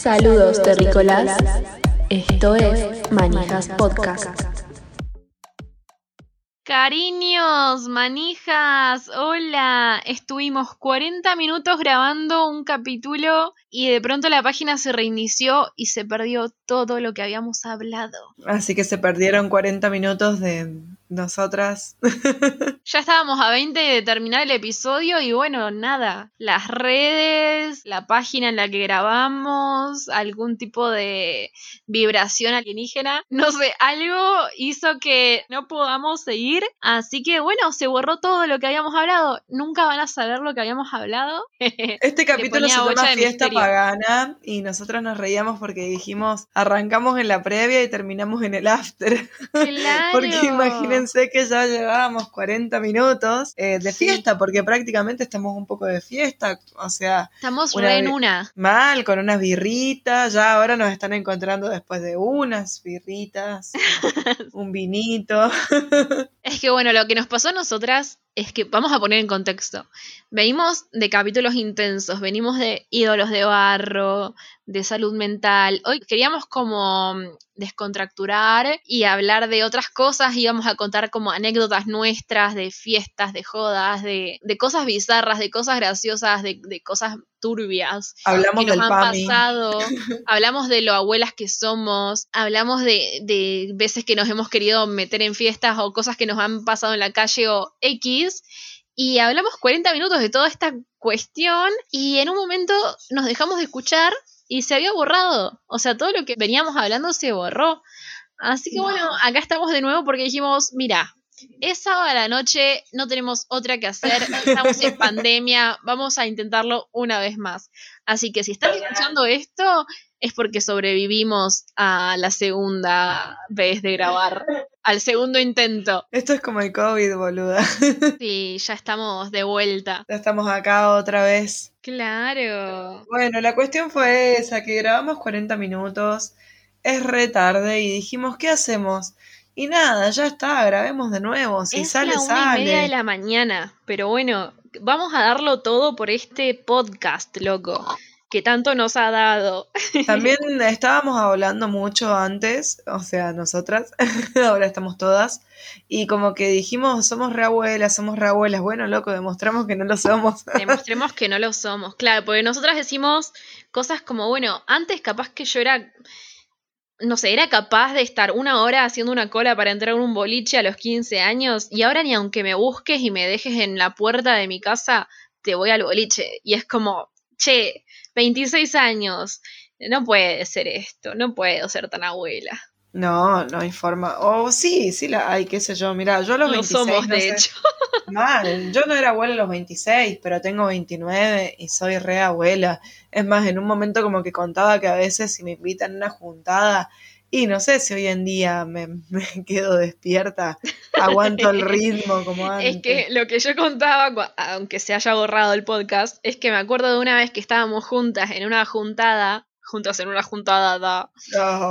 Saludos terrícolas. Esto es Manijas Podcast. Cariños, manijas, hola. Estuvimos 40 minutos grabando un capítulo y de pronto la página se reinició y se perdió todo lo que habíamos hablado. Así que se perdieron 40 minutos de nosotras. ya estábamos a 20 de terminar el episodio y bueno, nada, las redes, la página en la que grabamos, algún tipo de vibración alienígena, no sé, algo hizo que no podamos seguir, así que bueno, se borró todo lo que habíamos hablado, nunca van a saber lo que habíamos hablado. Este capítulo se llama Fiesta Pagana y nosotros nos reíamos porque dijimos, arrancamos en la previa y terminamos en el after. Claro. porque imagínense pensé que ya llevábamos 40 minutos eh, de fiesta, porque prácticamente estamos un poco de fiesta, o sea... Estamos re en una. Mal, con unas birritas, ya ahora nos están encontrando después de unas birritas, un vinito. es que bueno, lo que nos pasó a nosotras es que vamos a poner en contexto. Venimos de capítulos intensos, venimos de ídolos de barro, de salud mental. Hoy queríamos como mm, descontracturar y hablar de otras cosas, íbamos a contar como anécdotas nuestras, de fiestas, de jodas, de, cosas bizarras, de cosas graciosas, de, cosas turbias hablamos que nos han pasado, hablamos de lo abuelas que somos, hablamos de, de veces que nos hemos querido meter en fiestas o cosas que nos han pasado en la calle o X y hablamos 40 minutos de toda esta cuestión y en un momento nos dejamos de escuchar y se había borrado. O sea, todo lo que veníamos hablando se borró. Así que bueno, acá estamos de nuevo porque dijimos, mira, es sábado a la noche, no tenemos otra que hacer, estamos en pandemia, vamos a intentarlo una vez más. Así que si están escuchando esto, es porque sobrevivimos a la segunda vez de grabar, al segundo intento. Esto es como el COVID, boluda. Sí, ya estamos de vuelta. Ya estamos acá otra vez. Claro. Bueno, la cuestión fue esa, que grabamos 40 minutos, es re tarde y dijimos, ¿qué hacemos? Y nada, ya está, grabemos de nuevo. Si es sale, la una y media de la mañana. Pero bueno, vamos a darlo todo por este podcast, loco que tanto nos ha dado. También estábamos hablando mucho antes, o sea, nosotras, ahora estamos todas, y como que dijimos, somos reabuelas, somos reabuelas, bueno, loco, demostramos que no lo somos. Demostremos que no lo somos, claro, porque nosotras decimos cosas como, bueno, antes capaz que yo era, no sé, era capaz de estar una hora haciendo una cola para entrar en un boliche a los 15 años, y ahora ni aunque me busques y me dejes en la puerta de mi casa, te voy al boliche, y es como, che, 26 años. No puede ser esto, no puedo ser tan abuela. No, no hay forma. O oh, sí, sí la hay, qué sé yo. Mira, yo a los 26. somos, de hecho. Mal. Yo no era abuela a los 26, pero tengo 29 y soy re abuela. Es más, en un momento como que contaba que a veces si me invitan a una juntada y no sé si hoy en día me, quedo despierta, aguanto el ritmo como antes. Es que lo que yo contaba, aunque se haya borrado el podcast, es que me acuerdo de una vez que estábamos juntas en una juntada, juntas en una juntada,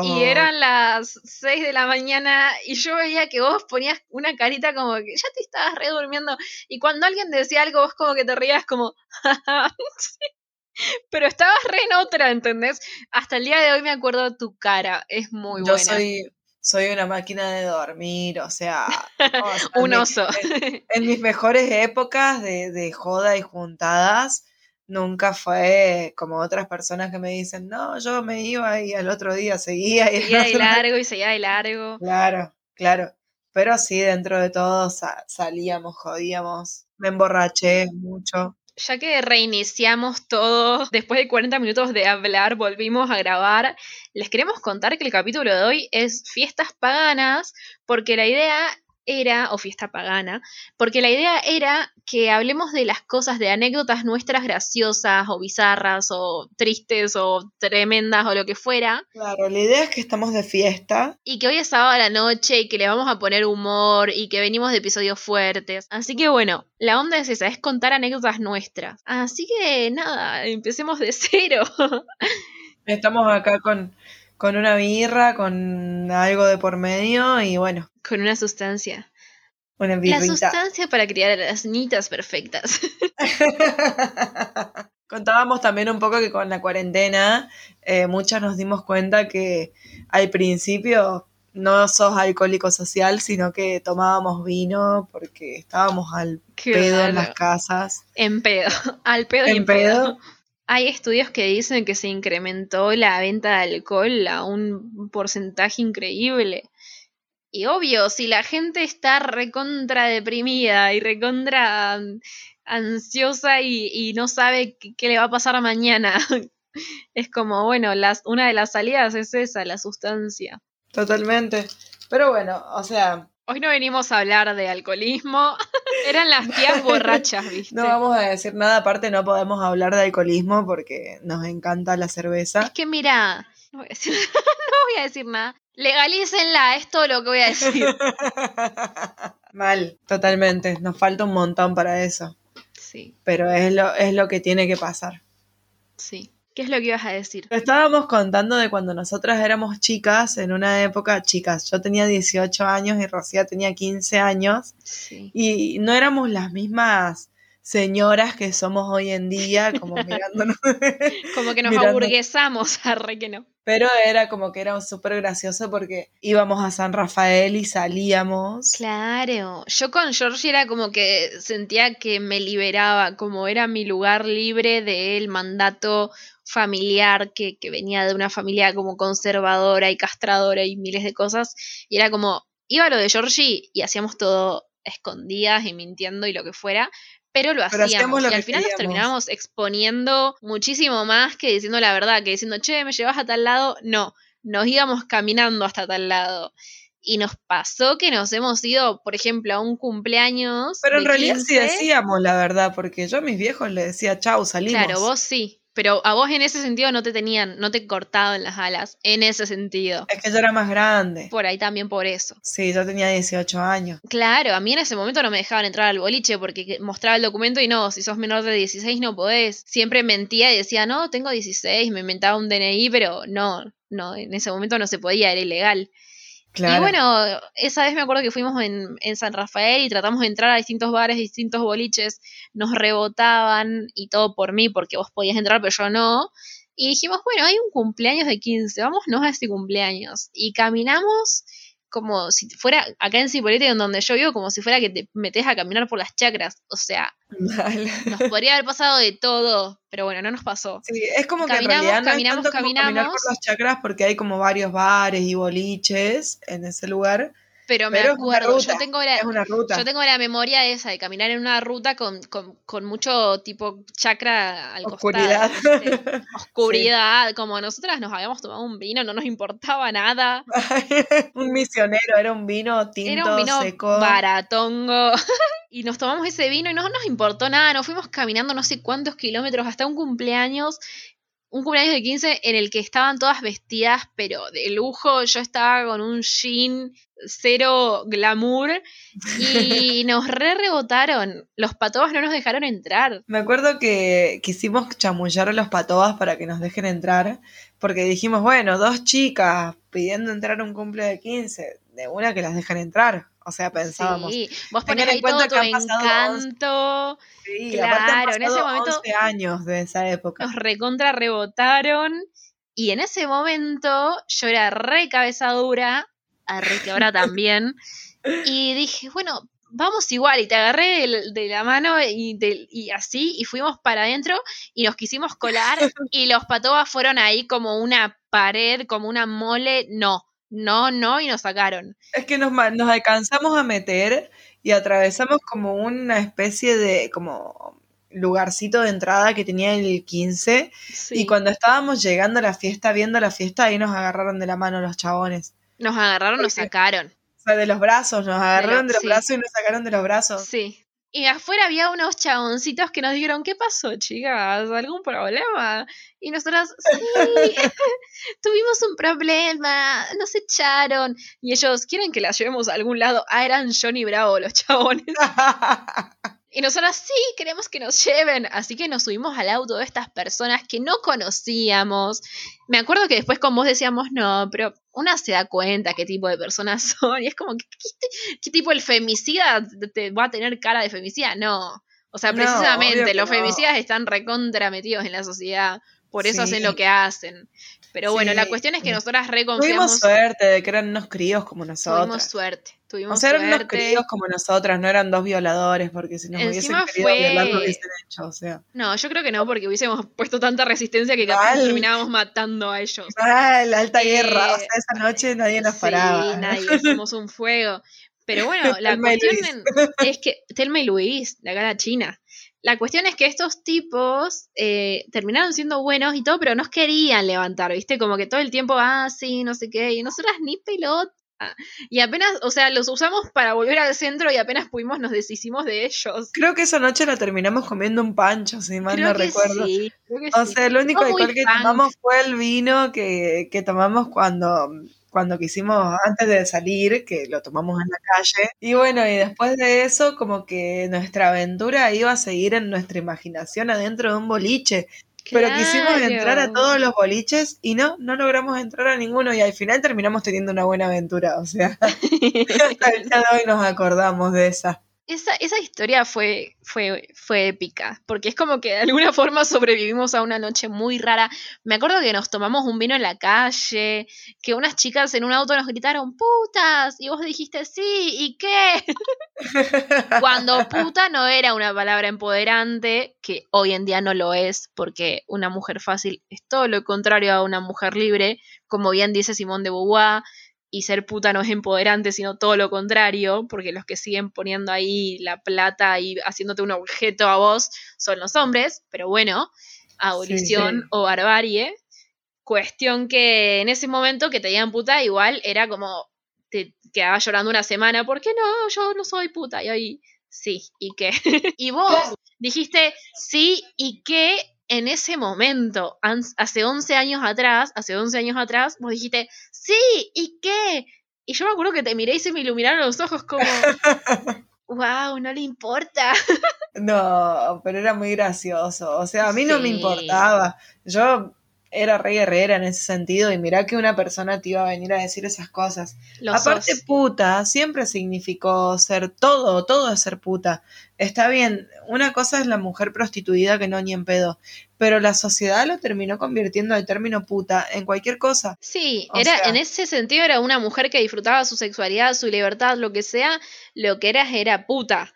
y eran las 6 de la mañana y yo veía que vos ponías una carita como que ya te estabas re durmiendo y cuando alguien decía algo vos como que te reías como... Pero estabas re en otra, ¿entendés? Hasta el día de hoy me acuerdo de tu cara. Es muy buena. Yo soy, soy una máquina de dormir, o sea. Un oso. En, mis mejores épocas de, de joda y juntadas, nunca fue como otras personas que me dicen, no, yo me iba y al otro día seguía. Y seguía de largo y seguía de largo. Claro, claro. Pero sí, dentro de todo salíamos, jodíamos, me emborraché mucho ya que reiniciamos todo, después de 40 minutos de hablar, volvimos a grabar, les queremos contar que el capítulo de hoy es fiestas paganas, porque la idea era, o fiesta pagana, porque la idea era que hablemos de las cosas, de anécdotas nuestras graciosas o bizarras o tristes o tremendas o lo que fuera. Claro, la idea es que estamos de fiesta. Y que hoy es sábado a la noche y que le vamos a poner humor y que venimos de episodios fuertes. Así que bueno, la onda es esa, es contar anécdotas nuestras. Así que nada, empecemos de cero. Estamos acá con con una birra, con algo de por medio y bueno. Con una sustancia. Una birrita. La sustancia para criar a las niñitas perfectas. Contábamos también un poco que con la cuarentena eh, muchas nos dimos cuenta que al principio no sos alcohólico social, sino que tomábamos vino porque estábamos al pedo en las casas. En pedo, al pedo y en pedo. Hay estudios que dicen que se incrementó la venta de alcohol a un porcentaje increíble. Y obvio, si la gente está recontra deprimida y recontra ansiosa y, no sabe qué, le va a pasar mañana, es como, bueno, las, una de las salidas es esa, la sustancia. Totalmente. Pero bueno, o sea... Hoy no venimos a hablar de alcoholismo, eran las tías borrachas, ¿viste? No vamos a decir nada, aparte no podemos hablar de alcoholismo porque nos encanta la cerveza. Es que mira, no voy a decir, no voy a decir nada. Legalícenla, es todo lo que voy a decir. Mal, totalmente. Nos falta un montón para eso. Sí. Pero es lo, es lo que tiene que pasar. Sí. ¿Qué es lo que ibas a decir? Estábamos contando de cuando nosotras éramos chicas, en una época, chicas, yo tenía 18 años y Rocía tenía 15 años. Sí. Y no éramos las mismas señoras que somos hoy en día, como mirándonos. como que nos aburguesamos, arre que no. Pero era como que era súper gracioso porque íbamos a San Rafael y salíamos. Claro, yo con Georgie era como que sentía que me liberaba, como era mi lugar libre del mandato familiar que, que venía de una familia como conservadora y castradora y miles de cosas. Y era como, iba lo de Georgie y hacíamos todo escondidas y mintiendo y lo que fuera, pero lo hacíamos. y al final nos terminábamos exponiendo muchísimo más que diciendo la verdad, que diciendo, che, me llevas a tal lado. No, nos íbamos caminando hasta tal lado. Y nos pasó que nos hemos ido, por ejemplo, a un cumpleaños. Pero en realidad sí decíamos la verdad, porque yo a mis viejos les decía, chau, salimos. Claro, vos sí. Pero a vos en ese sentido no te tenían, no te cortaban las alas, en ese sentido. Es que yo era más grande. Por ahí también por eso. Sí, yo tenía 18 años. Claro, a mí en ese momento no me dejaban entrar al boliche porque mostraba el documento y no, si sos menor de 16 no podés. Siempre mentía y decía, no, tengo 16, me inventaba un DNI, pero no, no, en ese momento no se podía, era ilegal. Y bueno, esa vez me acuerdo que fuimos en, en, San Rafael y tratamos de entrar a distintos bares, distintos boliches, nos rebotaban y todo por mí, porque vos podías entrar, pero yo no. Y dijimos, bueno, hay un cumpleaños de 15, vámonos a este cumpleaños. Y caminamos como si fuera acá en Cipolletti, donde yo vivo, como si fuera que te metes a caminar por las chacras. O sea, nos podría haber pasado de todo, pero bueno, no nos pasó. Sí, es como que caminamos, en realidad caminamos, no caminamos. caminar por las chacras porque hay como varios bares y boliches en ese lugar. Pero me acuerdo, yo tengo la, yo tengo la memoria esa de caminar en una ruta con, con, mucho tipo chakra al Oscuridad. costado. Oscuridad, como nosotras nos habíamos tomado un vino, no nos importaba nada. un misionero, era un vino tinto, era un vino seco. baratongo. y nos tomamos ese vino y no nos importó nada, nos fuimos caminando no sé cuántos kilómetros hasta un cumpleaños un cumpleaños de 15 en el que estaban todas vestidas, pero de lujo. Yo estaba con un jean cero glamour y nos re rebotaron. Los patobas no nos dejaron entrar. Me acuerdo que quisimos chamullar a los patobas para que nos dejen entrar, porque dijimos, bueno, dos chicas pidiendo entrar a un cumple de 15, de una que las dejan entrar. O sea, pensábamos. Sí, vos ponés ahí todo tu encanto. Sí, claro, en ese momento. 11 años de esa época. Nos recontra rebotaron. Y en ese momento yo era re cabeza dura, re que ahora también. y dije, bueno, vamos igual. Y te agarré de, la mano y, y, así, y fuimos para adentro y nos quisimos colar. y los patobas fueron ahí como una pared, como una mole. No, no, no, y nos sacaron. Es que nos, nos alcanzamos a meter y atravesamos como una especie de como lugarcito de entrada que tenía el 15 y cuando estábamos llegando a la fiesta, viendo la fiesta, ahí nos agarraron de la mano los chabones. Nos agarraron, nos sacaron. O sea, de los brazos, nos agarraron de, los brazos y nos sacaron de los brazos. Sí. Y afuera había unos chaboncitos que nos dijeron, ¿qué pasó, chicas? ¿Algún problema? Y nosotras, sí, tuvimos un problema, nos echaron. Y ellos, ¿quieren que la llevemos a algún lado? Ah, eran Johnny Bravo los chabones. Y nosotros sí, queremos que nos lleven. Así que nos subimos al auto de estas personas que no conocíamos. Me acuerdo que después con vos decíamos, no, pero una se da cuenta qué tipo de personas son. Y es como, ¿qué, qué, tipo el femicida te va a tener cara de femicida? No. O sea, precisamente, los no. femicidas están recontra metidos en la sociedad. Por eso Sí. hacen lo que hacen. Pero bueno, Sí. la cuestión es que nosotras Tuvimos reconfiamos. suerte de que eran unos críos como Tuvimos nosotros. Suerte. O Tuvimos sea, eran unos críos como nosotras, no eran dos violadores, porque si nos Encima hubiesen querido fue- violar lo hubiesen hecho, o sea. No, yo creo que no, porque hubiésemos puesto tanta resistencia que capaz Mal. terminábamos matando a ellos. Ah, la alta Eh, guerra, o sea, esa noche nadie nos paraba. Sí, nadie, somos un fuego. Pero bueno, la cuestión en- es que. Telma y Luis, la cara china. La cuestión es que estos tipos eh, terminaron siendo buenos y todo, pero nos querían levantar, ¿viste? Como que todo el tiempo, ah, sí, no sé qué, y nosotras ni pelota. Y apenas, o sea, los usamos para volver al centro y apenas pudimos nos deshicimos de ellos. Creo que esa noche la terminamos comiendo un pancho, si mal Creo no que recuerdo. sí, creo que O sí. sea, el único alcohol que punk. tomamos fue el vino que, que tomamos cuando, cuando quisimos, antes de salir, que lo tomamos en la calle. Y bueno, y después de eso, como que nuestra aventura iba a seguir en nuestra imaginación adentro de un boliche. Pero quisimos entrar a todos los boliches y no, no logramos entrar a ninguno y al final terminamos teniendo una buena aventura. O sea, hasta el día de hoy nos acordamos de esa. Esa, esa historia fue, fue, fue épica, porque es como que de alguna forma sobrevivimos a una noche muy rara. Me acuerdo que nos tomamos un vino en la calle, que unas chicas en un auto nos gritaron putas, y vos dijiste sí, ¿y qué? Cuando puta no era una palabra empoderante, que hoy en día no lo es, porque una mujer fácil es todo lo contrario a una mujer libre, como bien dice Simón de Beauvoir, y ser puta no es empoderante, sino todo lo contrario, porque los que siguen poniendo ahí la plata y haciéndote un objeto a vos son los hombres, pero bueno, abolición Sí, sí. o barbarie. Cuestión que en ese momento que te digan puta, igual era como te quedaba llorando una semana, ¿por qué no? Yo no soy puta. Y ahí, sí, ¿y qué? y vos dijiste sí, ¿y qué? En ese momento, hace 11 años atrás, hace 11 años atrás, vos dijiste, sí, ¿y qué? Y yo me acuerdo que te miré y se me iluminaron los ojos como, wow, no le importa. No, pero era muy gracioso. O sea, a mí no me importaba. Yo era re guerrera en ese sentido y mirá que una persona te iba a venir a decir esas cosas. Lo Aparte, sos. puta siempre significó ser todo, todo es ser puta. Está bien, una cosa es la mujer prostituida que no ni en pedo, pero la sociedad lo terminó convirtiendo el término puta en cualquier cosa. Sí, O era, sea- en ese sentido era una mujer que disfrutaba su sexualidad, su libertad, lo que sea, lo que eras era puta.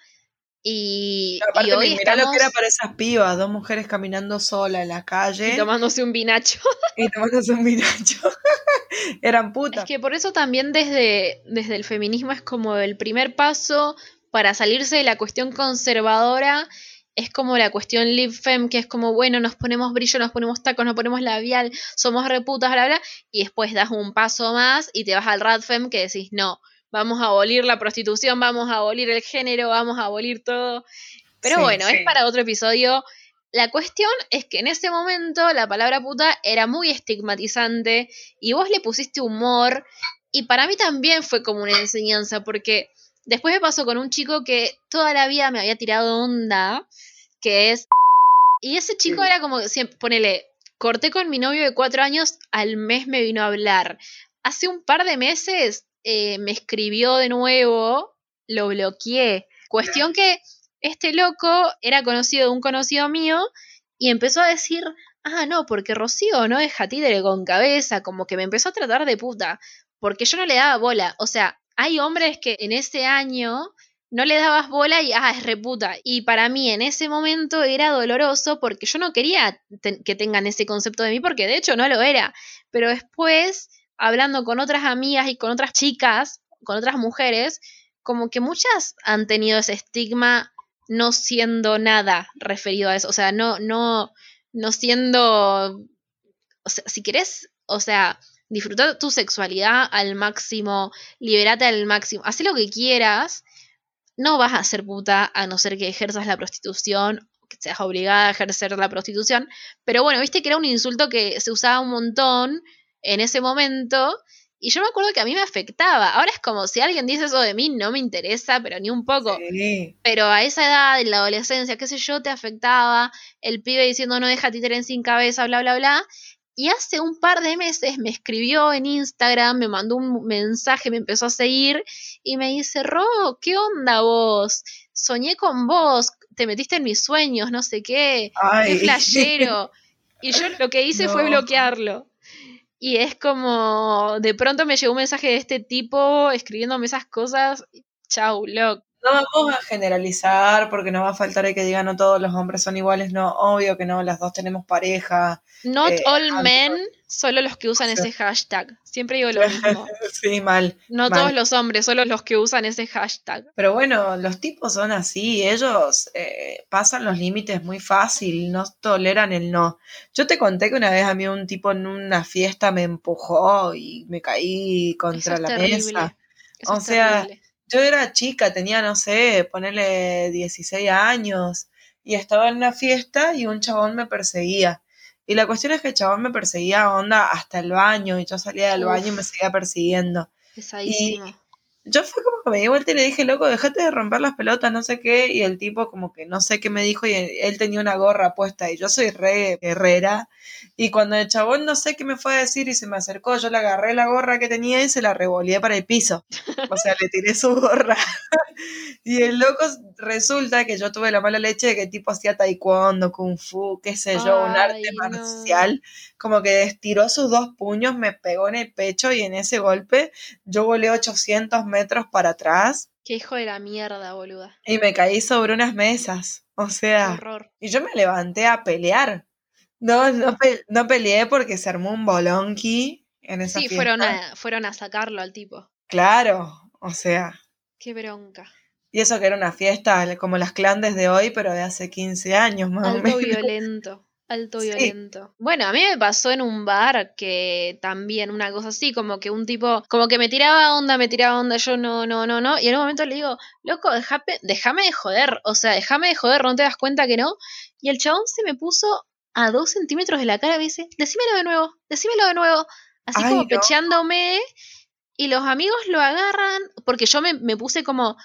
Y, y Aparte, hoy mirá lo que era para esas pibas, dos mujeres caminando sola en la calle y tomándose un vinacho. y tomándose un vinacho. Eran putas. Es que por eso también desde, desde el feminismo es como el primer paso para salirse de la cuestión conservadora. Es como la cuestión live fem, que es como, bueno, nos ponemos brillo, nos ponemos tacos, nos ponemos labial, somos reputas, bla, bla, y después das un paso más y te vas al rad fem que decís, no, vamos a abolir la prostitución, vamos a abolir el género, vamos a abolir todo. Pero Sí, bueno, sí. es para otro episodio. La cuestión es que en ese momento la palabra puta era muy estigmatizante y vos le pusiste humor y para mí también fue como una enseñanza porque después me pasó con un chico que toda la vida me había tirado onda, que es... Y ese chico Sí. era como, siempre, ponele, corté con mi novio de cuatro años, al mes me vino a hablar. Hace un par de meses eh, me escribió de nuevo, lo bloqueé. Cuestión que este loco era conocido de un conocido mío y empezó a decir, ah, no, porque Rocío no deja títere con cabeza, como que me empezó a tratar de puta, porque yo no le daba bola. O sea, hay hombres que en ese año no le dabas bola y, ah, es reputa. Y para mí en ese momento era doloroso porque yo no quería que tengan ese concepto de mí, porque de hecho no lo era. Pero después, hablando con otras amigas y con otras chicas, con otras mujeres, como que muchas han tenido ese estigma no siendo nada referido a eso. O sea, no, no, no siendo. O sea, si querés, o sea, disfrutar tu sexualidad al máximo, liberate al máximo, haz lo que quieras, no vas a ser puta a no ser que ejerzas la prostitución, que seas obligada a ejercer la prostitución. Pero bueno, viste que era un insulto que se usaba un montón en ese momento. Y yo me acuerdo que a mí me afectaba. Ahora es como si alguien dice eso de mí, no me interesa, pero ni un poco. Sí. Pero a esa edad, en la adolescencia, qué sé yo, te afectaba. El pibe diciendo no deja títere sin cabeza, bla, bla, bla. Y hace un par de meses me escribió en Instagram, me mandó un mensaje, me empezó a seguir y me dice, Ro, ¿qué onda vos? Soñé con vos, te metiste en mis sueños, no sé qué, qué flashero. Y yo lo que hice fue bloquearlo. Y es como, de pronto me llegó un mensaje de este tipo escribiéndome esas cosas. Chau, loco. No vamos a generalizar porque no va a faltar el que diga no todos los hombres son iguales, no, obvio que no, las dos tenemos pareja. Not eh, all men, solo los que usan ese hashtag. Siempre digo lo mismo. sí, mal. No todos los hombres, solo los que usan ese hashtag. Pero bueno, los tipos son así, ellos eh, pasan los límites muy fácil, no toleran el no. Yo te conté que una vez a mí un tipo en una fiesta me empujó y me caí contra la mesa. o sea, yo era chica, tenía, no sé, ponerle 16 años y estaba en una fiesta y un chabón me perseguía. Y la cuestión es que el chabón me perseguía onda hasta el baño y yo salía del baño y me seguía persiguiendo. Pesadísimo yo fue como que me di vuelta y le dije, loco, dejate de romper las pelotas, no sé qué, y el tipo como que no sé qué me dijo y él tenía una gorra puesta y yo soy re guerrera. Y cuando el chabón no sé qué me fue a decir y se me acercó, yo le agarré la gorra que tenía y se la revolé para el piso. O sea, le tiré su gorra. y el loco resulta que yo tuve la mala leche de que el tipo hacía taekwondo, kung fu, qué sé yo, un arte marcial. Como que estiró sus dos puños, me pegó en el pecho y en ese golpe yo volé 800 metros para atrás. Qué hijo de la mierda, boluda. Y me caí sobre unas mesas. O sea. Y yo me levanté a pelear. No, no, peleé porque se armó un bolonqui en esa Sí, fueron a, fueron a sacarlo al tipo. Claro, o sea. Qué bronca. Y eso que era una fiesta como las clandes de hoy, pero de hace 15 años más Alto o menos. violento. Alto violento. Bueno, a mí me pasó en un bar que también una cosa así, como que un tipo, como que me tiraba onda, me tiraba onda, yo no, no, no, no. Y en un momento le digo, loco, déjame, déjame de joder, o sea, déjame de joder, no te das cuenta que no. Y el chabón se me puso a dos centímetros de la cara y me dice, decímelo de nuevo, decímelo de nuevo. Así como pechándome. Y los amigos lo agarran, porque yo me, me puse como,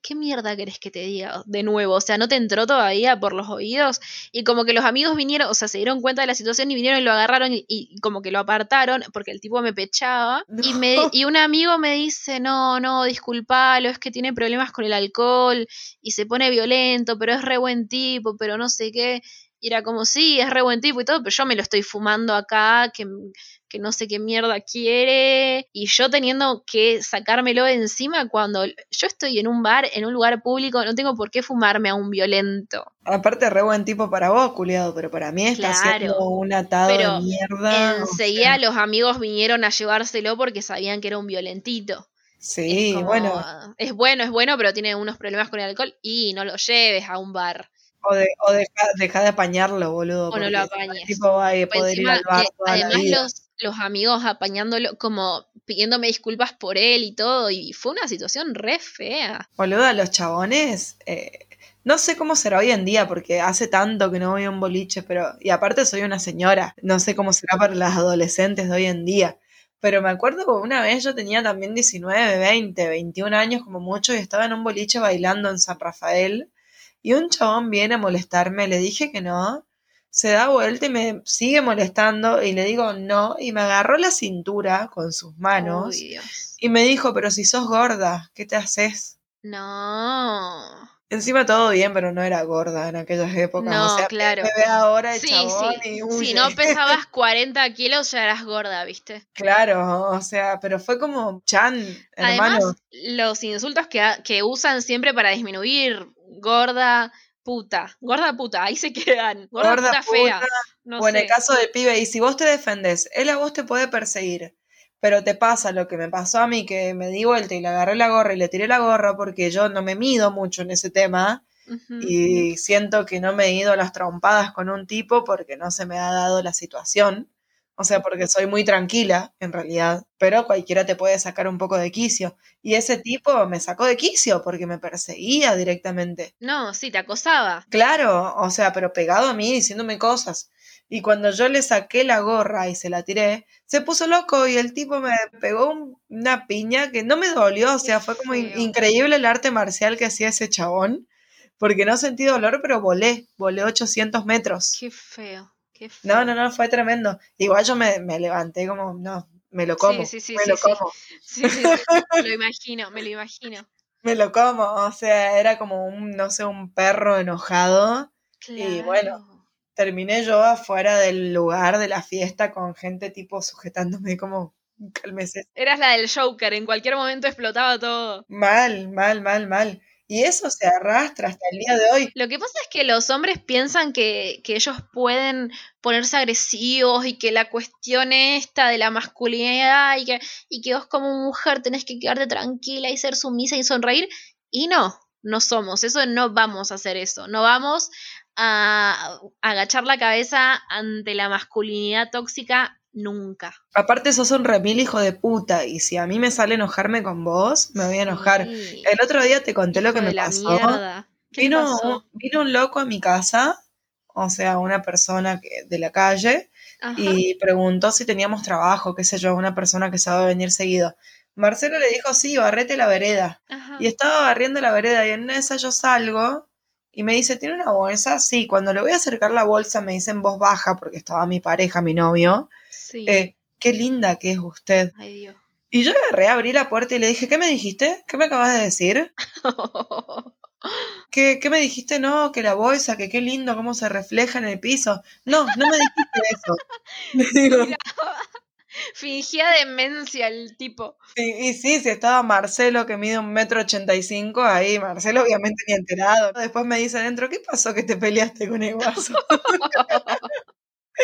¿qué, mierda querés que te diga de nuevo? O sea, no te entró todavía por los oídos. Y como que los amigos vinieron, o sea, se dieron cuenta de la situación y vinieron y lo agarraron y, como que lo apartaron porque el tipo me pechaba. Y, me, y un amigo me dice, no, no, disculpalo, es que tiene problemas con el alcohol y se pone violento, pero es re buen tipo, pero no sé qué. Y era como, sí, es re buen tipo y todo, pero yo me lo estoy fumando acá, que, que no sé qué mierda quiere. Y yo teniendo que sacármelo de encima cuando yo estoy en un bar, en un lugar público, no tengo por qué fumarme a un violento. Aparte, re buen tipo para vos, culiado, pero para mí está siendo un atado de mierda. Enseguida los amigos vinieron a llevárselo porque sabían que era un violentito. Sí, bueno. Es bueno, es bueno, pero tiene unos problemas con el alcohol y no lo lleves a un bar. O, de, o deja, de apañarlo, boludo. O no lo apañes. Tipo va a poder ir al bar además los, los amigos apañándolo, como pidiéndome disculpas por él y todo, y fue una situación re fea. Boludo, los chabones, eh, no sé cómo será hoy en día, porque hace tanto que no voy a un boliche, pero, y aparte soy una señora, no sé cómo será para las adolescentes de hoy en día. Pero me acuerdo que una vez yo tenía también 19, 20, 21 años como mucho y estaba en un boliche bailando en San Rafael y un chabón viene a molestarme, le dije que no, se da vuelta y me sigue molestando y le digo no y me agarró la cintura con sus manos y me dijo, pero si sos gorda, ¿qué te haces? No. Encima todo bien, pero no era gorda en aquellas épocas. No, o sea, claro. Me ve ahora el sí, chabón sí. Si no pesabas 40 kilos, ya eras gorda, ¿viste? Claro, o sea, pero fue como Chan, hermano. Además, los insultos que, que usan siempre para disminuir gorda, puta, gorda puta, ahí se quedan, gorda, puta, fea. o en el caso del pibe, y si vos te defendes, él a vos te puede perseguir, pero te pasa lo que me pasó a mí, que me di vuelta y le agarré la gorra y le tiré la gorra porque yo no me mido mucho en ese tema. Y siento que no me he ido las trompadas con un tipo porque no se me ha dado la situación. O sea, porque soy muy tranquila, en realidad, pero cualquiera te puede sacar un poco de quicio. Y ese tipo me sacó de quicio porque me perseguía directamente. No, sí, te acosaba. Claro, o sea, pero pegado a mí, diciéndome cosas. Y cuando yo le saqué la gorra y se la tiré, se puso loco y el tipo me pegó una piña que no me dolió. O sea, fue como increíble el arte marcial que hacía ese chabón. Porque no sentí dolor, pero volé, volé 800 metros. Qué feo Qué No, no, no, fue tremendo. Igual yo me, me levanté como, no, me lo como, Sí, sí, sí, me sí, lo sí. como, Sí, sí, sí. Lo imagino, me lo imagino. me lo como. O sea, era como un, no sé, un perro enojado. Y bueno, terminé yo afuera del lugar de la fiesta con gente tipo sujetándome como, cálmese. Eras la del Joker, en cualquier momento explotaba todo. Mal, mal, mal, mal. Y eso se arrastra hasta el día de hoy. Lo que pasa es que los hombres piensan que, que ellos pueden ponerse agresivos y que la cuestión esta de la masculinidad y que, y que vos como mujer tenés que quedarte tranquila y ser sumisa y sonreír. Y no, no somos, eso no vamos a hacer eso. No vamos a agachar la cabeza ante la masculinidad tóxica nunca. Aparte sos un remil hijo de puta. Y si a mí me sale enojarme con vos, me voy a enojar. Sí, El otro día te conté lo que me pasó. mierda. ¿Qué te Vino, pasó? vino un loco a mi casa, o sea, una persona que, de la calle, Ajá. y preguntó si teníamos trabajo, qué sé yo, una persona que sabe venir seguido. Marcelo le dijo, sí, barrete la vereda. Ajá. Y estaba barriendo la vereda y en esas yo salgo y me dice, ¿tiene una bolsa? Sí, cuando le voy a acercar la bolsa me dice en voz baja, porque estaba mi pareja, mi novio, Sí. eh, qué linda que es usted. Ay, Dios. Y yo agarré, abrí la puerta y le dije, ¿qué me dijiste? ¿Qué me acabas de decir? ¿Qué, qué me dijiste? No, que la bolsa, que qué lindo, cómo se refleja en el piso. No, no me dijiste eso. Le digo, Fingía demencia el tipo. y, y sí, si estaba Marcelo que mide un metro ochenta y cinco, ahí Marcelo obviamente ni enterado. Después me dice adentro, ¿qué pasó que te peleaste con el guaso?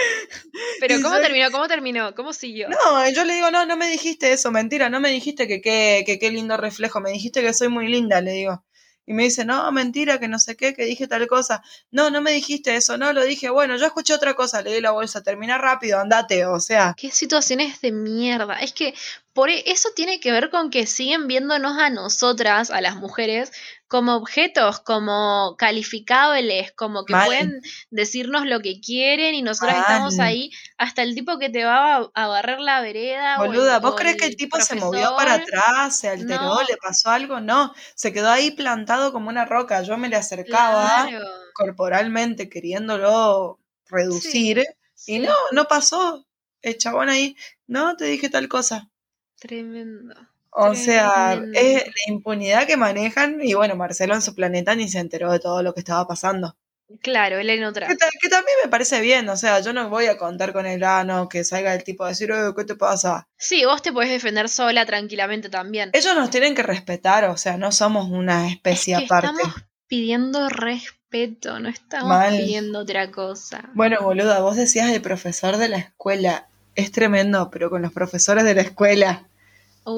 Pero ¿cómo terminó? ¿Cómo terminó? ¿Cómo siguió? No, yo le digo, no, no me dijiste eso, mentira, no me dijiste que qué que, qué lindo reflejo, me dijiste que soy muy linda, le digo. Y me dice, no, mentira, que no sé qué, que dije tal cosa. No, no me dijiste eso, no, lo dije, bueno, yo escuché otra cosa, le di la bolsa, termina rápido, andate, o sea. Qué situaciones de mierda. Es que por e- eso tiene que ver con que siguen viéndonos a nosotras, a las mujeres, como objetos, como calificables, como que Mal. pueden decirnos lo que quieren y nosotras Mal. estamos ahí hasta el tipo que te va a, a barrer la vereda. o el- Boluda, ¿vos o crees que el tipo se movió para atrás, se alteró, No. le pasó algo? No, se quedó ahí plantado como una roca. Yo me le acercaba Claro. corporalmente queriéndolo reducir Sí, y no, no pasó. El chabón ahí, no, te dije tal cosa. Tremendo. O sea, es la impunidad que manejan y bueno, Marcelo en su planeta ni se enteró de todo lo que estaba pasando. Claro, él en otra. Que, ta- que también me parece bien, o sea, yo no voy a contar con el ano que salga el tipo a decir, "Eh, ¿qué te pasa? Sí, vos te podés defender sola tranquilamente también. Ellos nos tienen que respetar, o sea, no somos una especie Es que aparte. estamos pidiendo respeto, no estamos Mal. pidiendo otra cosa. Bueno, boluda, vos decías el profesor de la escuela. Es tremendo, pero con los profesores de la escuela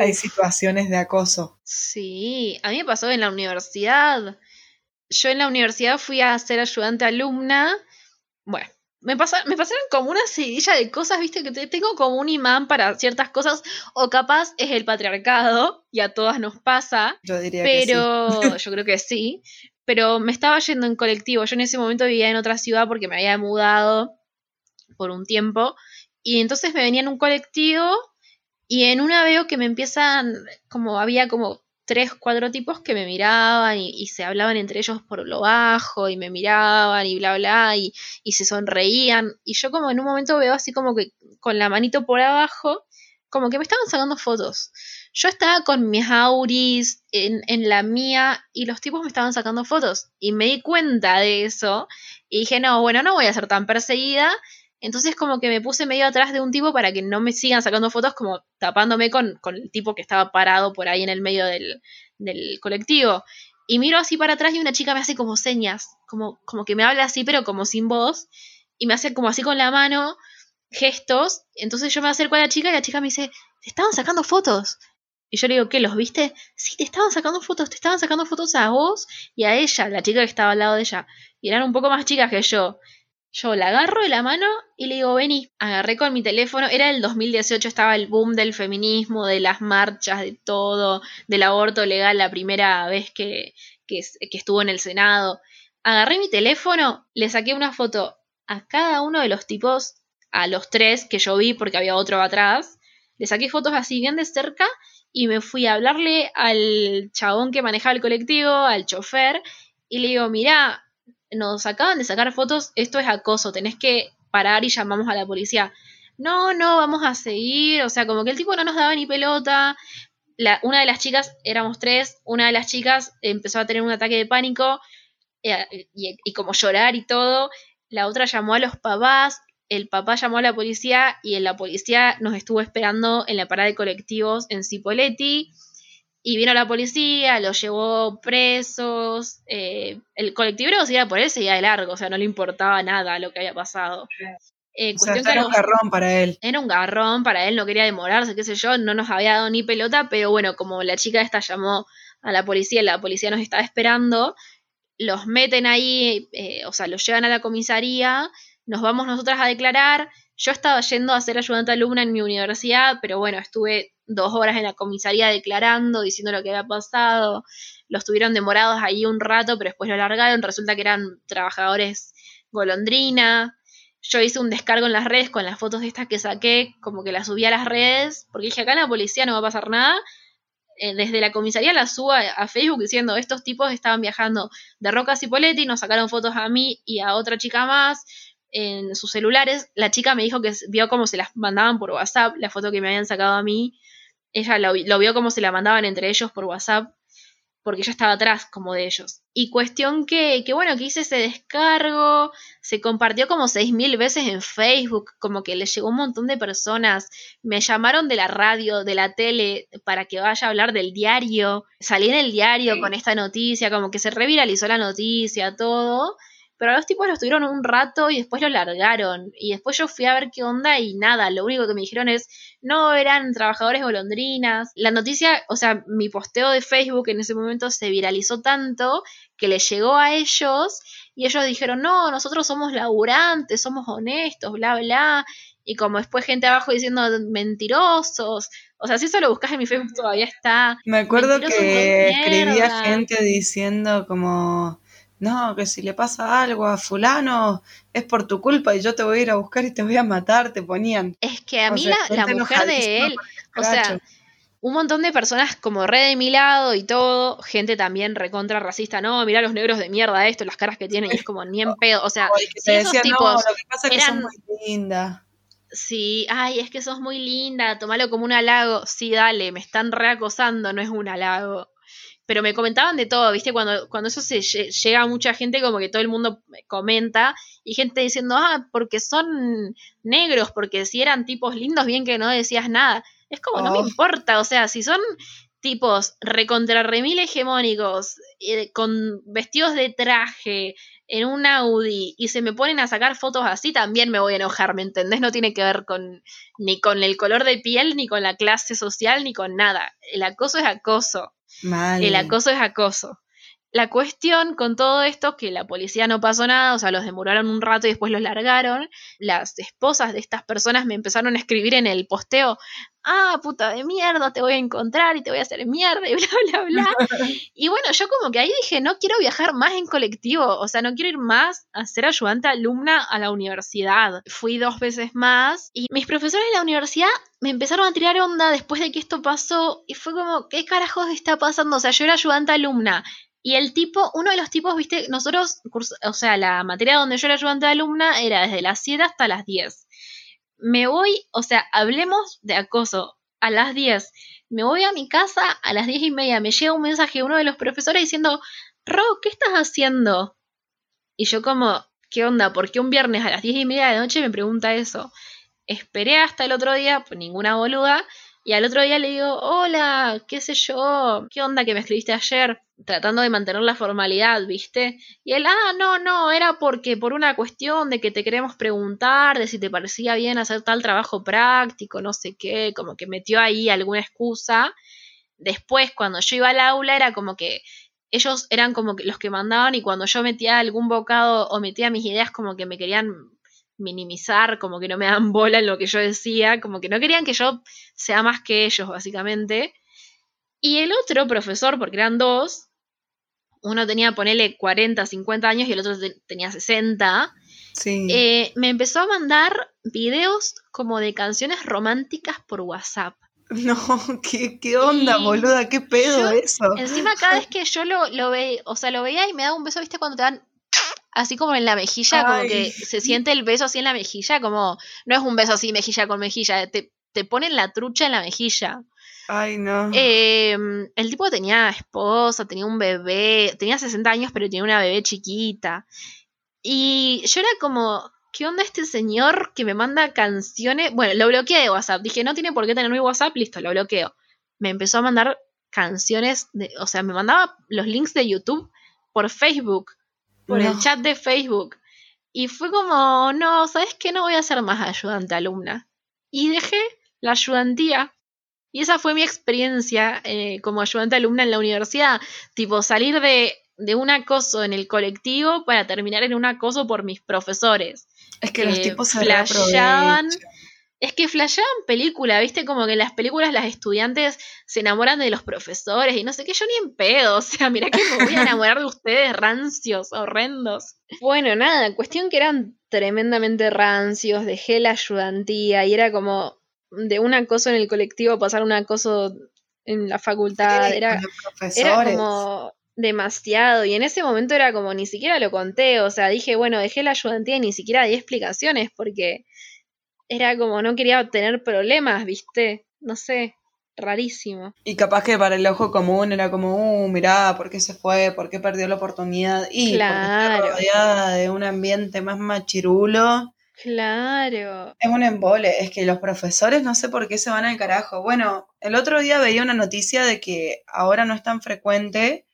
hay situaciones de acoso. sí, a mí me pasó en la universidad. Yo en la universidad fui a ser ayudante alumna. Bueno, me, pasa, me pasaron como una seguidilla de cosas, viste, que te- tengo como un imán para ciertas cosas, o capaz es el patriarcado, y a todas nos pasa. Yo diría que sí. Pero yo creo que sí. Pero me estaba yendo en colectivo. Yo en ese momento vivía en otra ciudad porque me había mudado por un tiempo. Y entonces me venía en un colectivo y en una veo que me empiezan, como había como tres, cuatro tipos que me miraban y, y se hablaban entre ellos por lo bajo y me miraban y bla, bla, y, y se sonreían. Y yo como en un momento veo así como que con la manito por abajo, como que me estaban sacando fotos. Yo estaba con mis auris en, en la mía y los tipos me estaban sacando fotos. Y me di cuenta de eso y dije, no, bueno, no voy a ser tan perseguida. Entonces como que me puse medio atrás de un tipo para que no me sigan sacando fotos, como tapándome con, con el tipo que estaba parado por ahí en el medio del, del colectivo. Y miro así para atrás y una chica me hace como señas, como, como que me habla así, pero como sin voz. Y me hace como así con la mano, gestos. Entonces yo me acerco a la chica y la chica me dice, te estaban sacando fotos. Y yo le digo, ¿qué? ¿Los viste? Sí, te estaban sacando fotos, te estaban sacando fotos a vos y a ella, la chica que estaba al lado de ella. Y eran un poco más chicas que yo. Yo la agarro de la mano y le digo, vení. Agarré con mi teléfono. Era el 2018, estaba el boom del feminismo, de las marchas, de todo, del aborto legal, la primera vez que, que, estuvo en el Senado. Agarré mi teléfono, le saqué una foto a cada uno de los tipos, a los tres que yo vi porque había otro atrás. Le saqué fotos así bien de cerca y me fui a hablarle al chabón que manejaba el colectivo, al chofer, y le digo, mirá, nos acaban de sacar fotos, esto es acoso, tenés que parar y llamamos a la policía. No, no, vamos a seguir. O sea, como que el tipo no nos daba ni pelota. una de las chicas, éramos tres, una de las chicas empezó a tener un ataque de pánico eh, y, y como llorar y todo. La otra llamó a los papás, el papá llamó a la policía y la policía nos estuvo esperando en la parada de colectivos en Cipoletti. Y vino la policía, los llevó presos. Eh, el colectivero, si era por él, seguía de largo, o sea, no le importaba nada lo que había pasado. Eh, era un garrón para él. Era un garrón para él, no quería demorarse, qué sé yo, no nos había dado ni pelota, pero bueno, como la chica esta llamó a la policía, la policía nos estaba esperando, los meten ahí, eh, o sea, los llevan a la comisaría, nos vamos nosotras a declarar. Yo estaba yendo a ser ayudante alumna en mi universidad, pero bueno, estuve dos horas en la comisaría declarando, diciendo lo que había pasado. Los tuvieron demorados ahí un rato, pero después lo largaron. Resulta que eran trabajadores golondrina. Yo hice un descargo en las redes con las fotos de estas que saqué, como que las subí a las redes, porque dije, acá en la policía no va a pasar nada. Eh, desde la comisaría la subo a, Facebook diciendo, estos tipos estaban viajando de Rocas y Poletti, nos sacaron fotos a mí y a otra chica más en sus celulares. La chica me dijo que vio cómo se las mandaban por WhatsApp, la foto que me habían sacado a mí ella lo, vio como se la mandaban entre ellos por WhatsApp, porque ella estaba atrás como de ellos. Y cuestión que, que bueno, que hice ese descargo, se compartió como seis mil veces en Facebook, como que le llegó un montón de personas, me llamaron de la radio, de la tele, para que vaya a hablar del diario, salí en el diario con esta noticia, como que se reviralizó la noticia, todo. Pero a los tipos los tuvieron un rato y después lo largaron. Y después yo fui a ver qué onda y nada, lo único que me dijeron es, no, eran trabajadores golondrinas. La noticia, o sea, mi posteo de Facebook en ese momento se viralizó tanto que le llegó a ellos y ellos dijeron, no, nosotros somos laburantes, somos honestos, bla, bla. Y como después gente abajo diciendo mentirosos. O sea, si eso lo buscas en mi Facebook todavía está. Me acuerdo que escribía gente diciendo como no, que si le pasa algo a fulano es por tu culpa y yo te voy a ir a buscar y te voy a matar, te ponían. Es que a mí la, mujer de él, o sea, un montón de personas como re de mi lado y todo, gente también recontra racista, no, mira los negros de mierda esto, las caras que tienen, y es como ni en pedo, o sea, si esos tipos lo que pasa es que son muy linda. Sí, ay, es que sos muy linda, tomalo como un halago. Sí, dale, me están reacosando, no es un halago pero me comentaban de todo, ¿viste? Cuando, cuando eso se llega a mucha gente, como que todo el mundo comenta, y gente diciendo, ah, porque son negros, porque si eran tipos lindos, bien que no decías nada. Es como, no me oh. importa, o sea, si son tipos recontra remil hegemónicos, eh, con vestidos de traje, en un Audi, y se me ponen a sacar fotos así, también me voy a enojar, ¿me entendés? No tiene que ver con ni con el color de piel, ni con la clase social, ni con nada. El acoso es acoso. El acoso es acoso. La cuestión con todo esto, que la policía no pasó nada, o sea, los demoraron un rato y después los largaron, las esposas de estas personas me empezaron a escribir en el posteo, ah, puta de mierda, te voy a encontrar y te voy a hacer mierda y bla, bla, bla. y bueno, yo como que ahí dije, no quiero viajar más en colectivo, o sea, no quiero ir más a ser ayudante alumna a la universidad. Fui dos veces más y mis profesores de la universidad me empezaron a tirar onda después de que esto pasó y fue como, ¿qué carajos está pasando? O sea, yo era ayudante alumna y el tipo, uno de los tipos, viste, nosotros, o sea, la materia donde yo era ayudante de alumna era desde las 7 hasta las 10. Me voy, o sea, hablemos de acoso a las 10. Me voy a mi casa a las 10 y media. Me llega un mensaje de uno de los profesores diciendo, Ro, ¿qué estás haciendo? Y yo como, ¿qué onda? ¿Por qué un viernes a las 10 y media de noche me pregunta eso? Esperé hasta el otro día, pues ninguna boluda. Y al otro día le digo, hola, qué sé yo, qué onda que me escribiste ayer, tratando de mantener la formalidad, ¿viste? Y él, ah, no, no, era porque por una cuestión de que te queremos preguntar de si te parecía bien hacer tal trabajo práctico, no sé qué, como que metió ahí alguna excusa. Después, cuando yo iba al aula, era como que ellos eran como que los que mandaban y cuando yo metía algún bocado o metía mis ideas como que me querían minimizar, como que no me dan bola en lo que yo decía, como que no querían que yo sea más que ellos, básicamente. Y el otro profesor, porque eran dos, uno tenía, ponele, 40, 50 años y el otro tenía 60, eh, me empezó a mandar videos como de canciones románticas por WhatsApp. No, ¿qué, qué onda, boluda? ¿Qué pedo eso? Encima, cada vez que yo lo, lo veía, o sea, lo veía y me daba un beso, ¿viste? Cuando te dan así como en la mejilla, como que se siente el beso así en la mejilla, como no es un beso así mejilla con mejilla, te, te ponen la trucha en la mejilla. Ay, no. Eh, el tipo tenía esposa, tenía un bebé, tenía 60 años, pero tenía una bebé chiquita. Y yo era como, ¿qué onda este señor que me manda canciones? Bueno, lo bloqueé de WhatsApp. Dije, no tiene por qué tener mi WhatsApp, listo, lo bloqueo. Me empezó a mandar canciones, de, o sea, me mandaba los links de YouTube por Facebook, por el chat de Facebook. Y fue como, no, ¿sabes qué? No voy a ser más ayudante alumna. Y dejé la ayudantía. Y esa fue mi experiencia eh, como ayudante alumna en la universidad. Tipo, salir de, de un acoso en el colectivo para terminar en un acoso por mis profesores. es que los eh, tipos se. Es que flasheaban película, ¿viste? Como que en las películas las estudiantes se enamoran de los profesores y no sé qué, yo ni en pedo. O sea, mirá que me voy a enamorar de ustedes, rancios, horrendos. Bueno, nada, cuestión que eran tremendamente rancios, dejé la ayudantía y era como de un acoso en el colectivo pasar un acoso en la facultad. Sí, Era, era como demasiado y en ese momento era como ni siquiera lo conté, o sea, dije, bueno, dejé la ayudantía y ni siquiera di explicaciones porque era como no quería tener problemas, ¿viste? No sé, rarísimo. Y capaz que para el ojo común era como, uh, mirá, ¿por qué se fue? ¿Por qué perdió la oportunidad? Y Claro. porque está rodeada de un ambiente más machirulo. Claro. Es un embole, es que los profesores no sé por qué se van al carajo. Bueno, el otro día veía una noticia de que ahora no es tan frecuente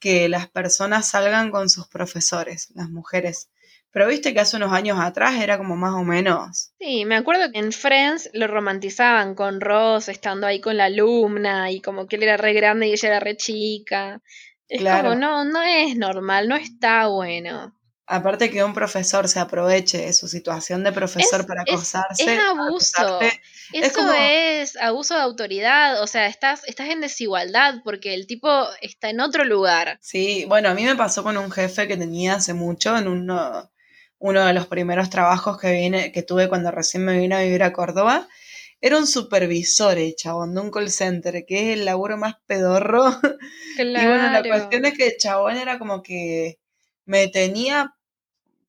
que las personas salgan con sus profesores, las mujeres. Pero viste que hace unos años atrás era como más o menos. Sí, me acuerdo que en Friends lo romantizaban con Ross estando ahí con la alumna y como que él era re grande y ella era re chica. Es Claro. como, no, no es normal, no está bueno. Aparte que un profesor se aproveche de su situación de profesor Es- para acosarse. es abuso. Eso Es como- es abuso de autoridad, o sea, estás, estás en desigualdad porque el tipo está en otro lugar. Sí, bueno, a mí me pasó con un jefe que tenía hace mucho en uno, uno de los primeros trabajos que vine, que tuve cuando recién me vine a vivir a Córdoba. Era un supervisor, el chabón, de un call center, que es el laburo más pedorro. Claro. Y bueno, la cuestión es que el chabón era como que me tenía,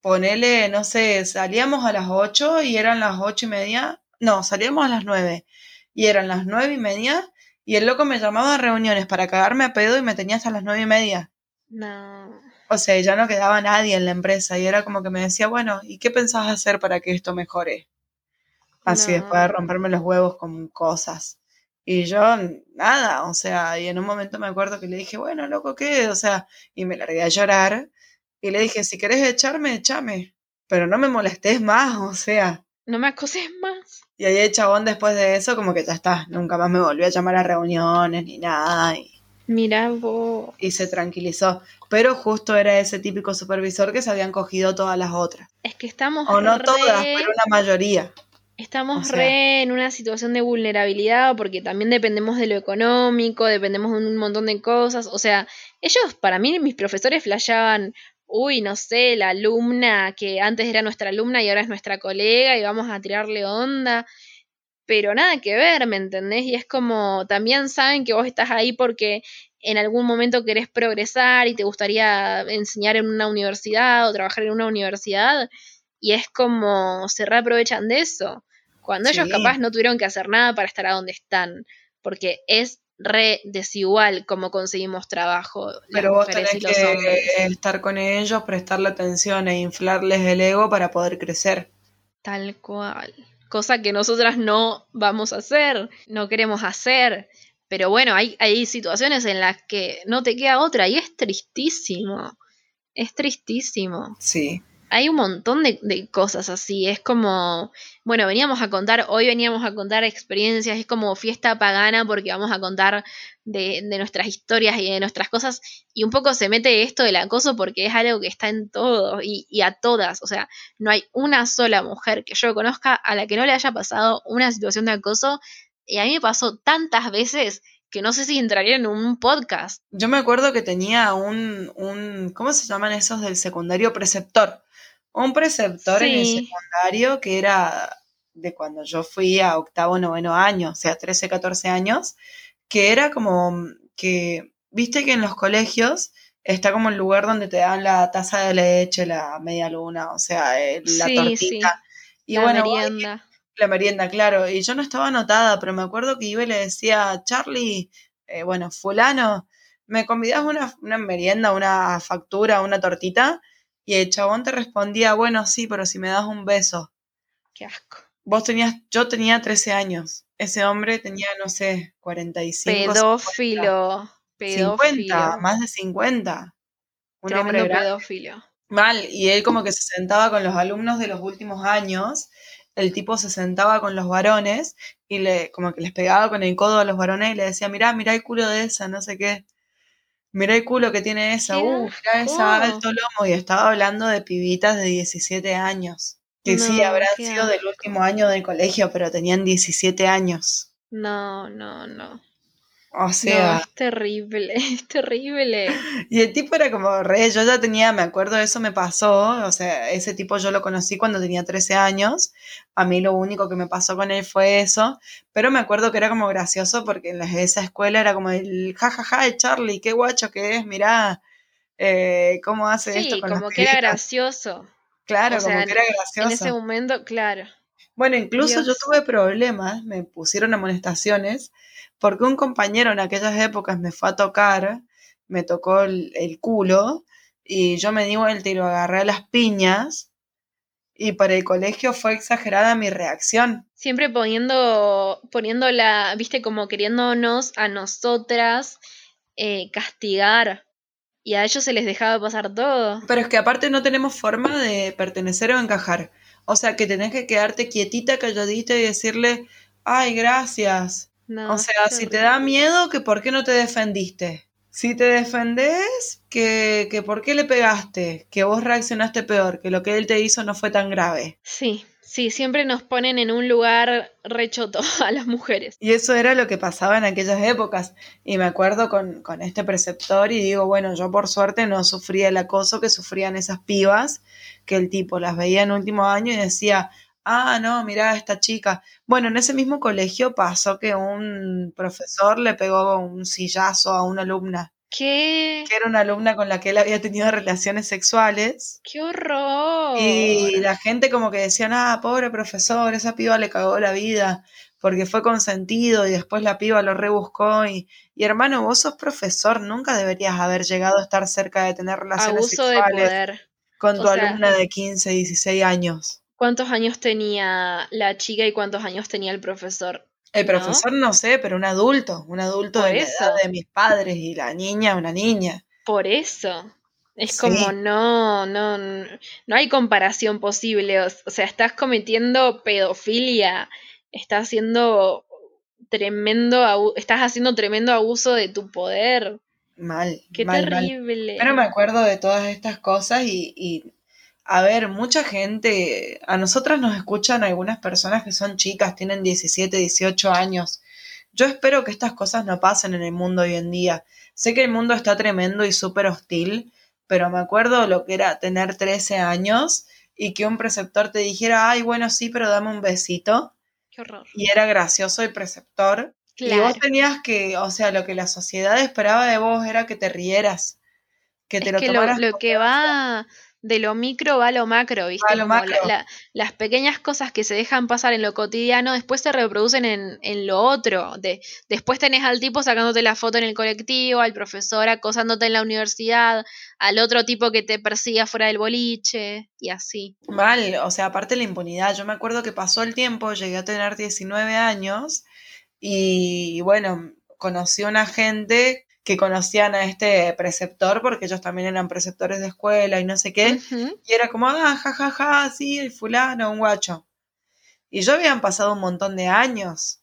ponele, no sé, salíamos a las 8 y eran las ocho y media. No, salíamos a las 9 y eran las nueve y media. Y el loco me llamaba a reuniones para cagarme a pedo y me tenía hasta las nueve y media. No. O sea, ya no quedaba nadie en la empresa y era como que me decía, bueno, ¿y qué pensás hacer para que esto mejore? Así No. después de romperme los huevos con cosas. Y yo, nada, o sea, y en un momento me acuerdo que le dije, bueno, loco, ¿qué? O sea, y me largué a llorar y le dije, si querés echarme, échame, pero no me molestes más, o sea. No me acoses más. Y ahí el chabón después de eso, como que ya está, nunca más me volvió a llamar a reuniones ni nada. Y, Mira vos. y se tranquilizó. Pero justo era ese típico supervisor que se habían cogido todas las otras. Es que estamos O no re, todas, pero una mayoría. estamos o sea. re en una situación de vulnerabilidad porque también dependemos de lo económico, dependemos de un montón de cosas. O sea, ellos, para mí, mis profesores flasheaban, uy, no sé, la alumna que antes era nuestra alumna y ahora es nuestra colega y vamos a tirarle onda. Pero nada que ver, ¿me entendés? Y es como, también saben que vos estás ahí porque en algún momento querés progresar y te gustaría enseñar en una universidad o trabajar en una universidad. Y es como, se reaprovechan de eso. Cuando ellos capaz no tuvieron que hacer nada para estar a donde están. Porque es re desigual cómo conseguimos trabajo. Pero vos tenés que estar con ellos, prestarle atención e inflarles el ego para poder crecer. Tal cual. Cosa que nosotras no vamos a hacer, no queremos hacer. Pero bueno, hay, hay situaciones en las que no te queda otra y es tristísimo. Es tristísimo. Sí. Hay un montón de, cosas así. Es como, bueno, veníamos a contar, hoy veníamos a contar experiencias, es como fiesta pagana porque vamos a contar de, de nuestras historias y de nuestras cosas. Y un poco se mete esto del acoso porque es algo que está en todo y, y a todas. O sea, no hay una sola mujer que yo conozca a la que no le haya pasado una situación de acoso. Y a mí me pasó tantas veces que no sé si entraría en un podcast. Yo me acuerdo que tenía un, un ¿cómo se llaman esos del secundario? Preceptor. Un preceptor en el Sí. secundario que era de cuando yo fui a octavo, noveno año, o sea, 13, 14 años, que era como que, viste que en los colegios está como el lugar donde te dan la taza de leche, la media luna, o sea, eh, la Sí, tortita. Y la bueno, voy, merienda. la merienda, claro. Y yo no estaba anotada, pero me acuerdo que iba y le decía, Charlie, eh, bueno, fulano, ¿me convidás una, una merienda, una factura, una tortita? Y el chabón te respondía, bueno, sí, pero si me das un beso. Qué asco. Vos tenías, yo tenía 13 años. Ese hombre tenía, no sé, 45. Pedófilo. 50, Pedófilo. más de 50. Un hombre grande. pedófilo. Mal, y él como que se sentaba con los alumnos de los últimos años, el tipo se sentaba con los varones y le como que les pegaba con el codo a los varones y le decía, mirá, mirá el culo de esa, no sé qué. Mirá el culo que tiene esa, uh, mirá esa alto lomo. Y estaba hablando de pibitas de 17 años. Que sí, habrán sido del último año del colegio, pero tenían 17 años. No, no, no. O No, sea, es terrible, es terrible. Y el tipo era como re, yo ya tenía, me acuerdo, eso me pasó, o sea, ese tipo yo lo conocí cuando tenía 13 años, a mí lo único que me pasó con él fue eso, pero me acuerdo que era como gracioso porque en la- esa escuela era como el jajaja de Charlie, qué guacho que es, mirá, eh, cómo hace esto Sí, con como que era pibitas". gracioso. Claro, o sea, como que era En gracioso. ese momento, claro. Bueno, incluso yo tuve problemas, me pusieron amonestaciones, porque un compañero en aquellas épocas me fue a tocar, me tocó el, el culo, y yo me di vuelta y lo agarré a las piñas, y para el colegio fue exagerada mi reacción. Siempre poniendo, poniéndola, viste, como queriéndonos a nosotras eh, castigar. Y a ellos se les dejaba pasar todo. Pero es que aparte no tenemos forma de pertenecer o encajar. O sea, que tenés que quedarte quietita, calladita y decirle, ay, gracias. No, O sea, si te da miedo, que por qué no te defendiste. Si te defendés, que, que por qué le pegaste, que vos reaccionaste peor, que lo que él te hizo no fue tan grave. Sí, sí, siempre nos ponen en un lugar rechoto a las mujeres. Y eso era lo que pasaba en aquellas épocas. Y me acuerdo con, con este preceptor y digo, bueno, yo por suerte no sufría el acoso que sufrían esas pibas, que el tipo las veía en último año y decía, ah, no, mirá esta chica. Bueno, en ese mismo colegio pasó que un profesor le pegó un sillazo a una alumna, ¿Qué? que era una alumna con la que él había tenido relaciones sexuales. ¡Qué horror! Y la gente como que decían, ah, pobre profesor, esa piba le cagó la vida porque fue consentido y después la piba lo rebuscó y, y hermano, vos sos profesor, nunca deberías haber llegado a estar cerca de tener relaciones Abuso de sexuales poder. con tu O sea- alumna de 15, 16 años. ¿Cuántos años tenía la chica y cuántos años tenía el profesor? El profesor no sé, pero un adulto, un adulto de la edad de mis padres y la niña, una niña. Por eso. Es Sí. como no, no, no hay comparación posible. O, sea, estás cometiendo pedofilia, estás haciendo tremendo, estás haciendo tremendo abuso de tu poder. Mal, Qué mal, mal. terrible. Pero me acuerdo de todas estas cosas y, y, a ver, mucha gente, a nosotras nos escuchan algunas personas que son chicas, tienen 17, 18 años. Yo espero que estas cosas no pasen en el mundo hoy en día. Sé que el mundo está tremendo y súper hostil, pero me acuerdo lo que era tener 13 años y que un preceptor te dijera, ay, bueno, sí, pero dame un besito. Qué horror. Y era gracioso el preceptor. Y Claro. vos tenías que, o sea, lo que la sociedad esperaba de vos era que te rieras, que te lo que lo, tomaras lo que va de lo micro va a lo macro, ¿viste? Lo la- macro. la- las pequeñas cosas que se dejan pasar en lo cotidiano después se reproducen en, en lo otro. De, después tenés al tipo sacándote la foto en el colectivo, al profesor acosándote en la universidad, al otro tipo que te persigue afuera del boliche y así. Mal, o sea, aparte la impunidad. Yo me acuerdo que pasó el tiempo, llegué a tener 19 años y bueno, conocí a una gente que conocían a este preceptor porque ellos también eran preceptores de escuela y no sé qué. Y era como, ah, ja, ja, ja, sí, el fulano, un guacho. Y yo habían pasado un montón de años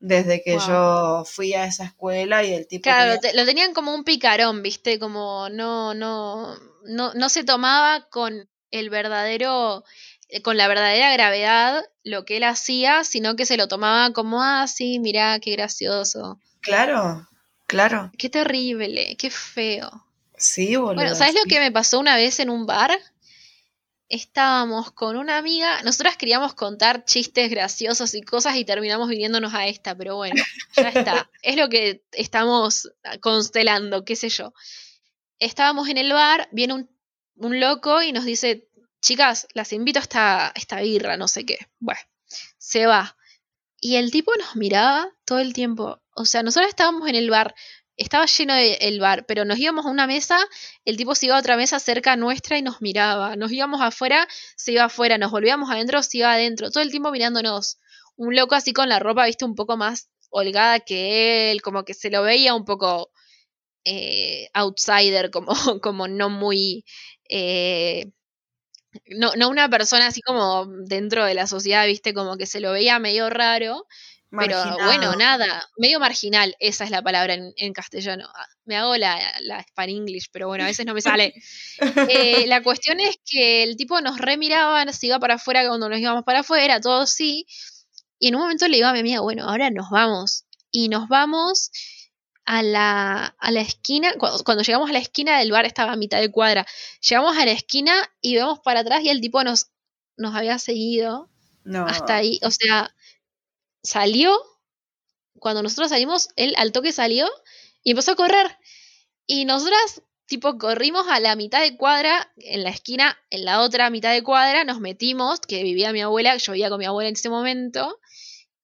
desde que Wow. yo fui a esa escuela y el tipo... Claro, tenía- te- lo tenían como un picarón, ¿viste? Como no, no, no, no se tomaba con el verdadero, eh, con la verdadera gravedad lo que él hacía, sino que se lo tomaba como, ah, sí, mirá, qué gracioso. Claro, claro. Qué terrible, qué feo. Sí, boludo. Bueno, ¿sabes lo que me pasó una vez en un bar? Estábamos con una amiga, nosotras queríamos contar chistes graciosos y cosas y terminamos viniéndonos a esta, pero bueno, ya está. Es lo que estamos constelando, qué sé yo. estábamos en el bar, viene un, un loco y nos dice, chicas, las invito a esta, esta birra, no sé qué. Bueno, se va. Y el tipo nos miraba todo el tiempo. O sea, nosotros estábamos en el bar, estaba lleno el bar, pero nos íbamos a una mesa, el tipo se iba a otra mesa cerca nuestra y nos miraba. Nos íbamos afuera, se iba afuera, nos volvíamos adentro, se iba adentro, todo el tiempo mirándonos. Un loco así con la ropa, viste, un poco más holgada que él, como que se lo veía un poco eh, outsider, como, como no muy... Eh, no, no una persona así como dentro de la sociedad, viste, como que se lo veía medio raro. Pero bueno, nada, medio marginal, esa es la palabra en, castellano. Ah, me hago la, la Span English, pero bueno, a veces no me sale. Eh, la cuestión es que el tipo nos remiraba, se iba para afuera cuando nos íbamos para afuera, todo sí. Y en un momento le digo a mi amiga, bueno, ahora nos vamos. Y nos vamos a la, a la esquina, cuando, llegamos a la esquina del bar estaba a mitad de cuadra, llegamos a la esquina y vemos para atrás y el tipo nos, nos había seguido hasta ahí, o sea, salió, cuando nosotros salimos, él al toque salió y empezó a correr. Y nosotras, tipo, corrimos a la mitad de cuadra, en la esquina, en la otra mitad de cuadra, nos metimos, que vivía mi abuela, yo vivía con mi abuela en ese momento,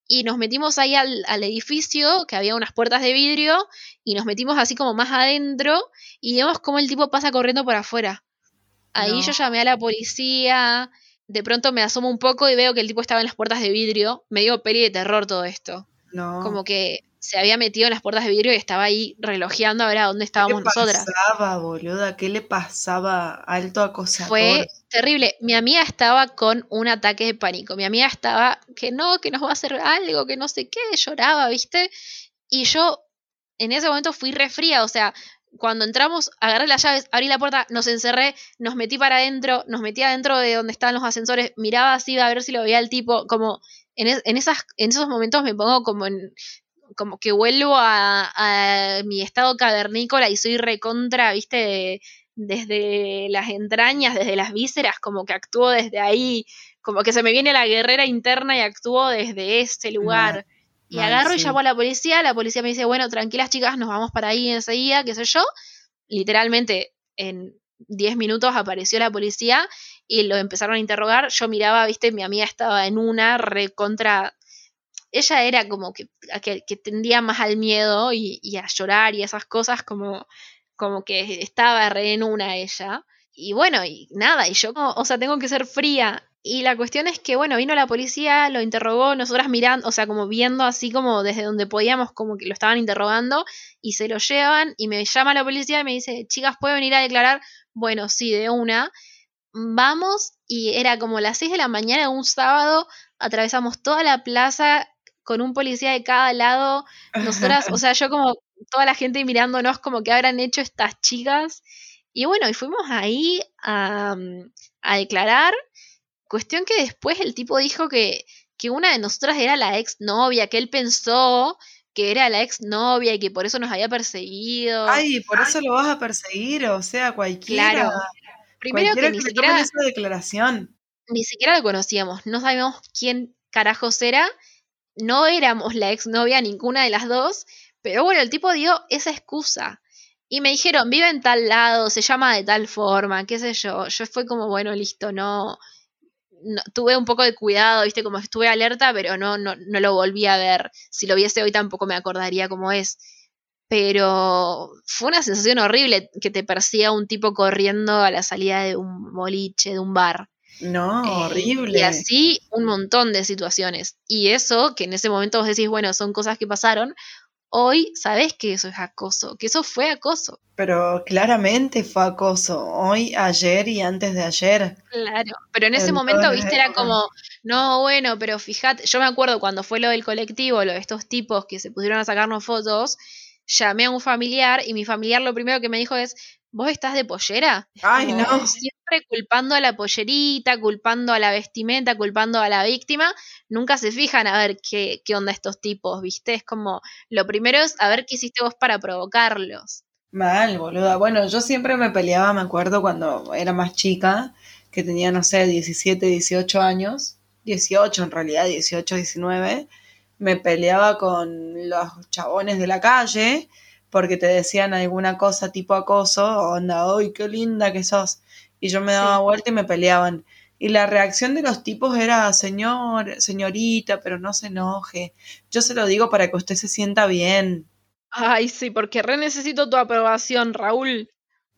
y nos metimos ahí al, edificio, que había unas puertas de vidrio, y nos metimos así como más adentro, y vemos cómo el tipo pasa corriendo por afuera. Ahí yo llamé a la policía, de pronto me asomo un poco y veo que el tipo estaba en las puertas de vidrio, me dio peli de terror todo esto. No. Como que se había metido en las puertas de vidrio y estaba ahí relojeando a ver a dónde estábamos nosotras. ¿Qué le pasaba, boluda? ¿Qué le pasaba? Alto acosador. Fue terrible. Mi amiga estaba con un ataque de pánico. Mi amiga estaba que no, que nos va a hacer algo, que no sé qué, lloraba, ¿viste? Y yo en ese momento fui refría, o sea, cuando entramos, agarré las llaves, abrí la puerta, nos encerré, nos metí para adentro, nos metí adentro de donde estaban los ascensores, miraba así a ver si lo veía el tipo, como en, en, esas, en esos momentos me pongo como en, como que vuelvo a, mi estado cavernícola y soy recontra, viste, desde las entrañas, desde las vísceras, como que actúo desde ahí, como que se me viene la guerrera interna y actúo desde ese lugar. y agarro y llamo a la policía, la policía me dice, bueno, tranquilas chicas, nos vamos para ahí enseguida, qué sé yo. Literalmente en 10 minutos apareció la policía y lo empezaron a interrogar. Yo miraba, viste, mi amiga estaba en una recontra ella era como que, que, tendía más al miedo y, a llorar y esas cosas, como, como que estaba re en una ella. Y bueno, y nada, y yo, o sea, tengo que ser fría. Y la cuestión es que, bueno, vino la policía, lo interrogó, nosotras mirando, o sea, como viendo así como desde donde podíamos, como que lo estaban interrogando, y se lo llevan, y me llama la policía y me dice, chicas, ¿puedo venir a declarar? Bueno, sí, de una. Vamos, y era como las 6 de la mañana de un sábado, atravesamos toda la plaza, con un policía de cada lado. Nosotras, o sea, yo como toda la gente mirándonos como que habrán hecho estas chicas. Y bueno, y fuimos ahí a, a declarar. Cuestión que después el tipo dijo que, que una de nosotras era la ex novia, que él pensó que era la ex novia y que por eso nos había perseguido. Ay, por eso lo vas a perseguir, o sea, cualquiera. Claro. Primero que, ni siquiera esa declaración. Ni siquiera lo conocíamos, no sabíamos quién carajos era no éramos la exnovia ninguna de las dos, pero bueno, el tipo dio esa excusa. Y me dijeron, vive en tal lado, se llama de tal forma, qué sé yo. Yo fue como, bueno, listo, no, tuve un poco de cuidado, viste, como estuve alerta, pero no, no, no lo volví a ver. Si lo viese hoy tampoco me acordaría cómo es. Pero fue una sensación horrible que te persiga un tipo corriendo a la salida de un boliche, de un bar. No, eh, horrible. Y así un montón de situaciones. Y eso, que en ese momento vos decís, bueno, son cosas que pasaron, hoy sabés que eso es acoso, que eso fue acoso. Pero claramente fue acoso, hoy, ayer y antes de ayer. Claro, pero en ese momento, viste, era como, no, bueno, pero fíjate, yo me acuerdo cuando fue lo del colectivo, lo de estos tipos que se pusieron a sacarnos fotos, llamé a un familiar y mi familiar lo primero que me dijo es, ¿vos estás de pollera? Ay, no. Siempre culpando a la pollerita, culpando a la vestimenta, culpando a la víctima, nunca se fijan a ver qué, qué onda estos tipos, ¿viste? Es como, lo primero es a ver qué hiciste vos para provocarlos. Mal, boluda. Bueno, yo siempre me peleaba, me acuerdo cuando era más chica, que tenía, no sé, 17, 18 años, 18 en realidad, 18, 19, me peleaba con los chabones de la calle porque te decían alguna cosa tipo acoso, onda, ¡ay, qué linda que sos! Y yo me daba vuelta y me peleaban. Y la reacción de los tipos era, señor, señorita, pero no se enoje. Yo se lo digo para que usted se sienta bien. Ay, sí, porque re necesito tu aprobación, Raúl.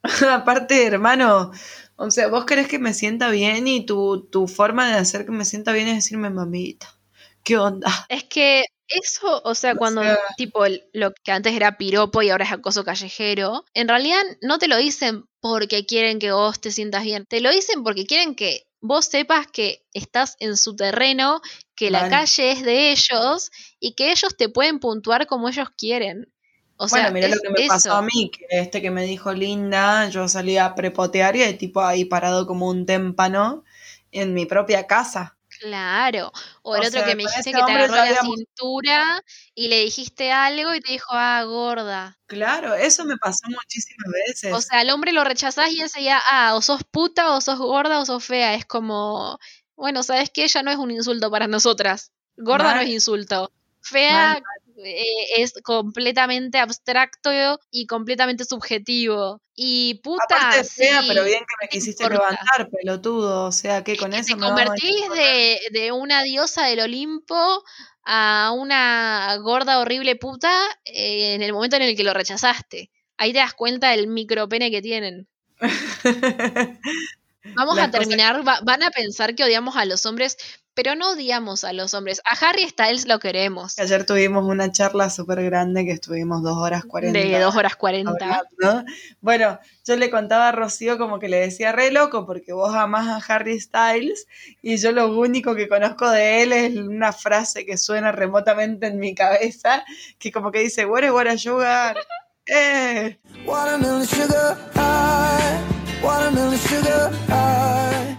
Aparte, hermano, o sea, vos querés que me sienta bien y tu, tu forma de hacer que me sienta bien es decirme mamita. ¿Qué onda? Es que eso, o sea, cuando tipo lo que antes era piropo y ahora es acoso callejero, en realidad no te lo dicen porque quieren que vos te sientas bien, te lo dicen porque quieren que vos sepas que estás en su terreno, que la calle es de ellos y que ellos te pueden puntuar como ellos quieren. O bueno, sea, mira lo que me pasó a mí, que este que me dijo linda, yo salí a prepotear y el tipo ahí parado como un témpano en mi propia casa. Claro. O el otro que me dijiste que te agarró la cintura y le dijiste algo y te dijo, ah, gorda. Claro, eso me pasó muchísimas veces. O sea, al hombre lo rechazás y ya, ah, o sos puta, o sos gorda, o sos fea. Es como, bueno, ¿sabes qué? Ya no es un insulto para nosotras. Gorda no es insulto. Fea, eh, es completamente abstracto y completamente subjetivo. Y puta. pero bien que me quisiste levantar, pelotudo. O sea, que con eso. Te convertís de, una diosa del Olimpo a una gorda horrible puta eh, en el momento en el que lo rechazaste. Ahí te das cuenta del micropene que tienen. Vamos a terminar, van a pensar que odiamos a los hombres, pero no odiamos a los hombres. A Harry Styles lo queremos. Ayer tuvimos una charla súper grande que estuvimos dos horas cuarenta. De dos horas cuarenta. Bueno, yo le contaba a Rocío como que le decía re loco porque vos amás a Harry Styles y yo lo único que conozco de él es una frase que suena remotamente en mi cabeza que como que dice, what what sugar. Eh.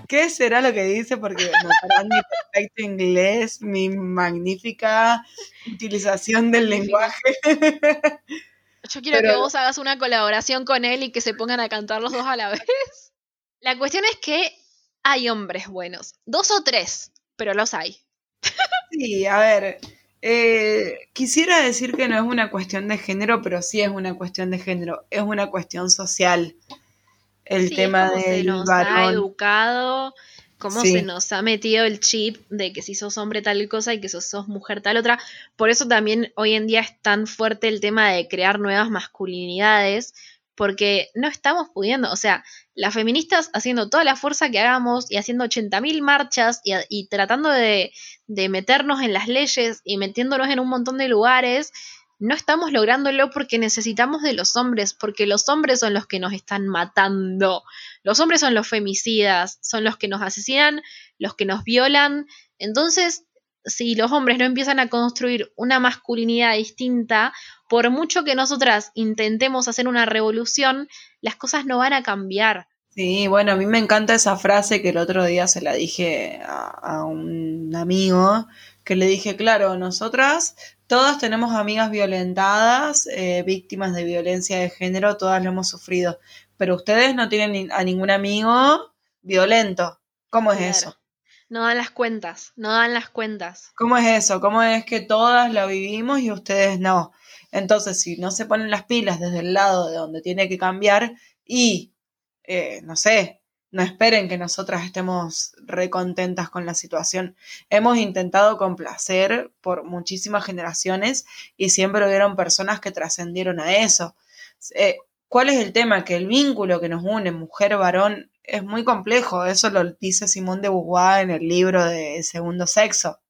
¿Qué será lo que dice? Porque notarán mi perfecto inglés, mi magnífica utilización del lenguaje. Yo quiero que vos hagas una colaboración con él y que se pongan a cantar los dos a la vez. La cuestión es que hay hombres buenos. Dos o tres, pero los hay. Sí, a ver. Eh, quisiera decir que no es una cuestión de género, pero sí es una cuestión de género. Es una cuestión social el tema del se nos ha educado, cómo se nos ha metido el chip de que si sos hombre tal cosa y que si sos mujer tal otra. Por eso también hoy en día es tan fuerte el tema de crear nuevas masculinidades, porque no estamos pudiendo, o sea, las feministas haciendo toda la fuerza que hagamos y haciendo 80.000 marchas y, y tratando de, de meternos en las leyes y metiéndonos en un montón de lugares no estamos lográndolo porque necesitamos de los hombres, porque los hombres son los que nos están matando. Los hombres son los femicidas, son los que nos asesinan, los que nos violan. Entonces, si los hombres no empiezan a construir una masculinidad distinta, por mucho que nosotras intentemos hacer una revolución, las cosas no van a cambiar. Sí, bueno, a mí me encanta esa frase que el otro día se la dije a, un amigo, que le dije, claro, nosotras Todas tenemos amigas violentadas, eh, víctimas de violencia de género, todas lo hemos sufrido. Pero ustedes no tienen a ningún amigo violento. ¿Cómo es eso? No dan las cuentas, no dan las cuentas. ¿Cómo es eso? ¿Cómo es que todas lo vivimos y ustedes no? Entonces, si no se ponen las pilas desde el lado de donde tiene que cambiar y, eh, no sé, no esperen que nosotras estemos recontentas con la situación. Hemos intentado complacer por muchísimas generaciones y siempre hubieron personas que trascendieron a eso. Eh, ¿Cuál es el tema? Que el vínculo que nos une mujer-varón es muy complejo. Eso lo dice Simón de Beauvoir en el libro de Segundo Sexo.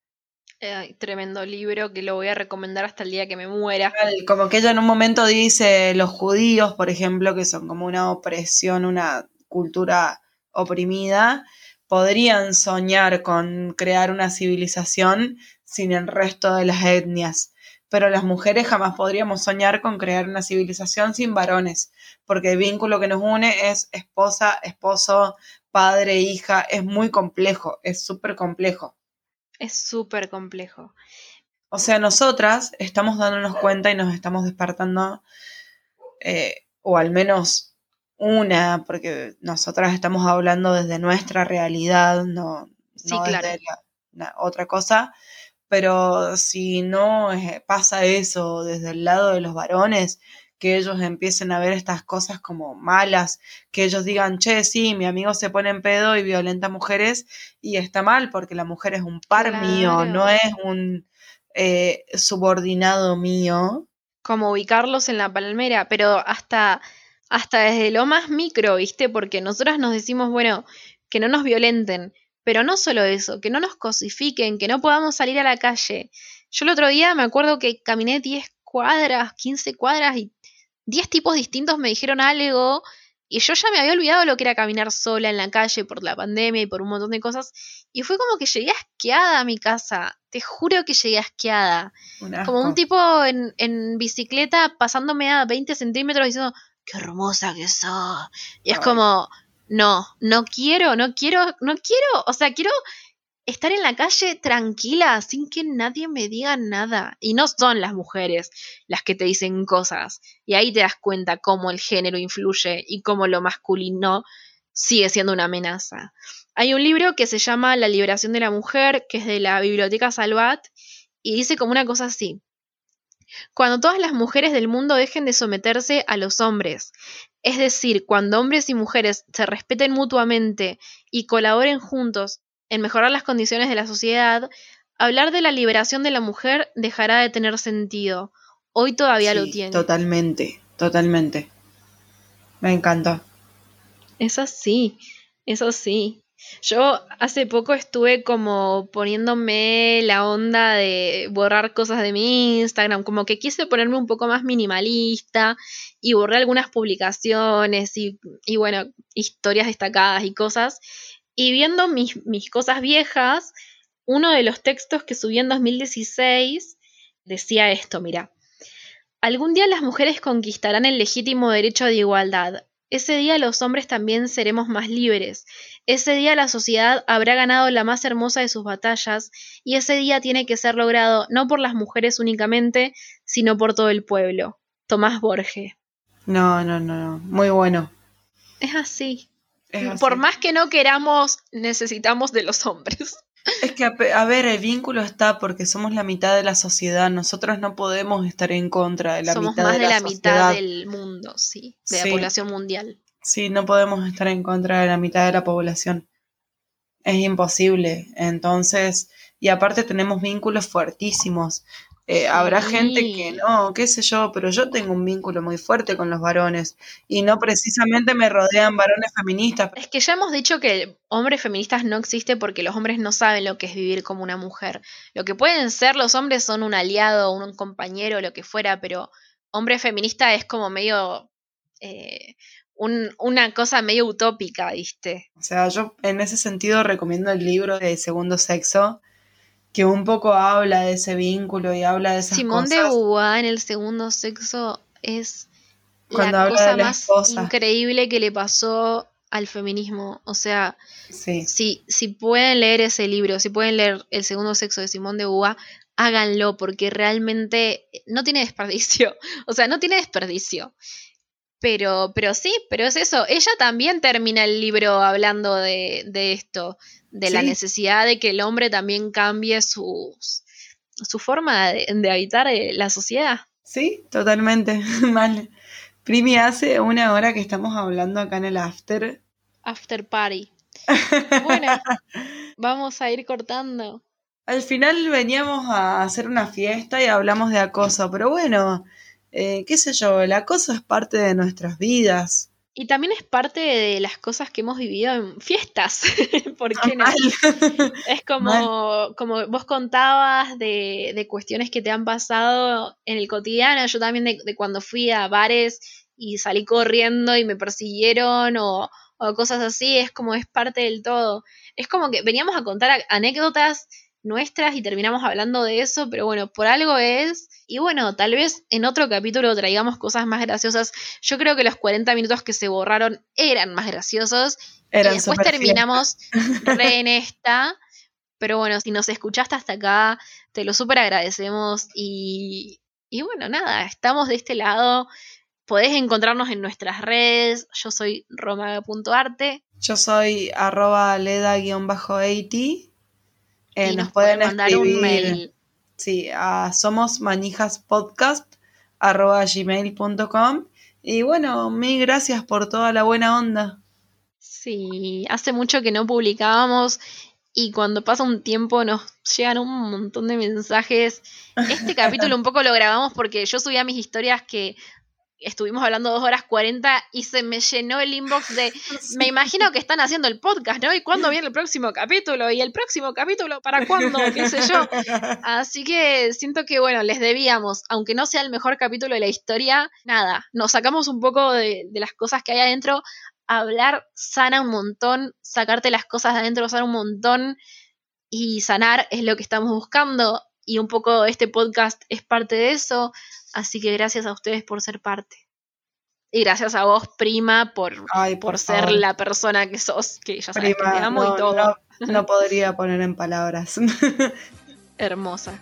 tremendo libro que lo voy a recomendar hasta el día que me muera. Como que ella en un momento dice los judíos, por ejemplo, que son como una opresión, una cultura oprimida, podrían soñar con crear una civilización sin el resto de las etnias. Pero las mujeres jamás podríamos soñar con crear una civilización sin varones, porque el vínculo que nos une es esposa, esposo, padre, hija, es muy complejo, es súper complejo. Es súper complejo. O sea, nosotras estamos dándonos cuenta y nos estamos despertando, eh, o al menos una, porque nosotras estamos hablando desde nuestra realidad, no, desde la, otra cosa, pero si no pasa eso desde el lado de los varones, que ellos empiecen a ver estas cosas como malas, que ellos digan, che, sí, mi amigo se pone en pedo y violenta mujeres y está mal porque la mujer es un par mío, no es un eh, subordinado mío. Como ubicarlos en la palmera, pero hasta, hasta desde lo más micro, ¿viste? Porque nosotras nos decimos, bueno, que no nos violenten, pero no solo eso, que no nos cosifiquen, que no podamos salir a la calle. Yo el otro día me acuerdo que caminé 10 cuadras, 15 cuadras y 10 tipos distintos me dijeron algo y yo ya me había olvidado lo que era caminar sola en la calle por la pandemia y por un montón de cosas. Y fue como que llegué asqueada a mi casa. Te juro que llegué asqueada. como un tipo en, en, bicicleta pasándome a 20 centímetros diciendo, qué hermosa que sos. Y es como, no, no quiero, no quiero, no quiero. O sea, quiero estar en la calle tranquila, sin que nadie me diga nada. Y no son las mujeres las que te dicen cosas. Y ahí te das cuenta cómo el género influye y cómo lo masculino sigue siendo una amenaza. Hay un libro que se llama La liberación de la mujer, que es de la Biblioteca Salvat, y dice como una cosa así. Cuando todas las mujeres del mundo dejen de someterse a los hombres, es decir, cuando hombres y mujeres se respeten mutuamente y colaboren juntos en mejorar las condiciones de la sociedad, hablar de la liberación de la mujer dejará de tener sentido. Hoy todavía lo tiene. Totalmente, totalmente. Me encanta. Eso sí, eso sí. Yo hace poco estuve como poniéndome la onda de borrar cosas de mi Instagram, como que quise ponerme un poco más minimalista y borré algunas publicaciones y, y bueno, historias destacadas y cosas. Y viendo mis, cosas viejas, uno de los textos que subí en 2016 decía esto, mira, algún día las mujeres conquistarán el legítimo derecho de igualdad. Ese día los hombres también seremos más libres. Ese día la sociedad habrá ganado la más hermosa de sus batallas y ese día tiene que ser logrado no por las mujeres únicamente, sino por todo el pueblo. Tomás Borges. No, no, no, no. Muy bueno. Es así. Por más que no queramos, necesitamos de los hombres. Es que, a, ver, el vínculo está porque somos la mitad de la sociedad. Nosotros no podemos estar en contra de la mitad de, la Somos más de la mitad del mundo, sí, de la población mundial. Sí, no podemos estar en contra de la mitad de la población. Es imposible. Entonces, y aparte tenemos vínculos fuertísimos. Eh, habrá gente que no, qué sé yo, pero yo tengo un vínculo muy fuerte con los varones y no precisamente me rodean varones feministas. Es que ya hemos dicho que hombres feministas no existe porque los hombres no saben lo que es vivir como una mujer. Lo que pueden ser los hombres son un aliado, un compañero, lo que fuera, pero hombre feminista es como medio... Eh, una cosa medio utópica, ¿viste? O sea, yo en ese sentido recomiendo el libro de Segundo Sexo, que un poco habla de ese vínculo y habla de esas Simón de Beauvoir en el segundo sexo es la cosa más increíble que le pasó al feminismo. O sea, si, si pueden leer ese libro, si pueden leer El segundo sexo de Simón de Beauvoir, háganlo porque realmente no tiene desperdicio. O sea, no tiene desperdicio. Pero, pero sí, pero es eso. Ella también termina el libro hablando de, de esto, de la necesidad de que el hombre también cambie su forma de, habitar eh, la sociedad. Sí, totalmente. Mal. Primi, hace una hora que estamos hablando acá en el after. After party. Bueno, vamos a ir cortando. Al final veníamos a hacer una fiesta y hablamos de acoso, pero bueno, eh, qué sé yo, el acoso es parte de nuestras vidas. Y también es parte de las cosas que hemos vivido en fiestas. porque no? es como, como vos contabas de, de, cuestiones que te han pasado en el cotidiano. Yo también de, cuando fui a bares y salí corriendo y me persiguieron o, o, cosas así. Es como es parte del todo. Es como que veníamos a contar anécdotas nuestras y terminamos hablando de eso, pero bueno, por algo es. Y bueno, tal vez en otro capítulo traigamos cosas más graciosas. Yo creo que los 40 minutos que se borraron eran más graciosos. y después terminamos re en esta. Pero bueno, si nos escuchaste hasta acá, te lo súper agradecemos. Y, y bueno, nada, estamos de este lado. Podés encontrarnos en nuestras redes. Yo soy roma.arte. Yo soy arroba leda-80 eh, nos, pueden mandar un mail. Sí, a somos manijas podcast arroba gmail.com. Y bueno, mil gracias por toda la buena onda. Sí, hace mucho que no publicábamos y cuando pasa un tiempo nos llegan un montón de mensajes. Este capítulo un poco lo grabamos porque yo subía mis historias que estuvimos hablando dos horas cuarenta y se me llenó el inbox de, me imagino que están haciendo el podcast, ¿no? ¿Y cuándo viene el próximo capítulo? ¿Y el próximo capítulo para cuándo? ¿Qué sé yo? Así que siento que, bueno, les debíamos, aunque no sea el mejor capítulo de la historia, nada, nos sacamos un poco de, de las cosas que hay adentro. Hablar sana un montón, sacarte las cosas de adentro sana un montón y sanar es lo que estamos buscando y un poco este podcast es parte de eso. Así que gracias a ustedes por ser parte. Y gracias a vos, prima, por, por, ser la persona que sos, que ya sabes que te amo y todo. no podría poner en palabras. Hermosa.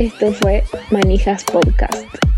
Esto fue Manijas Podcast.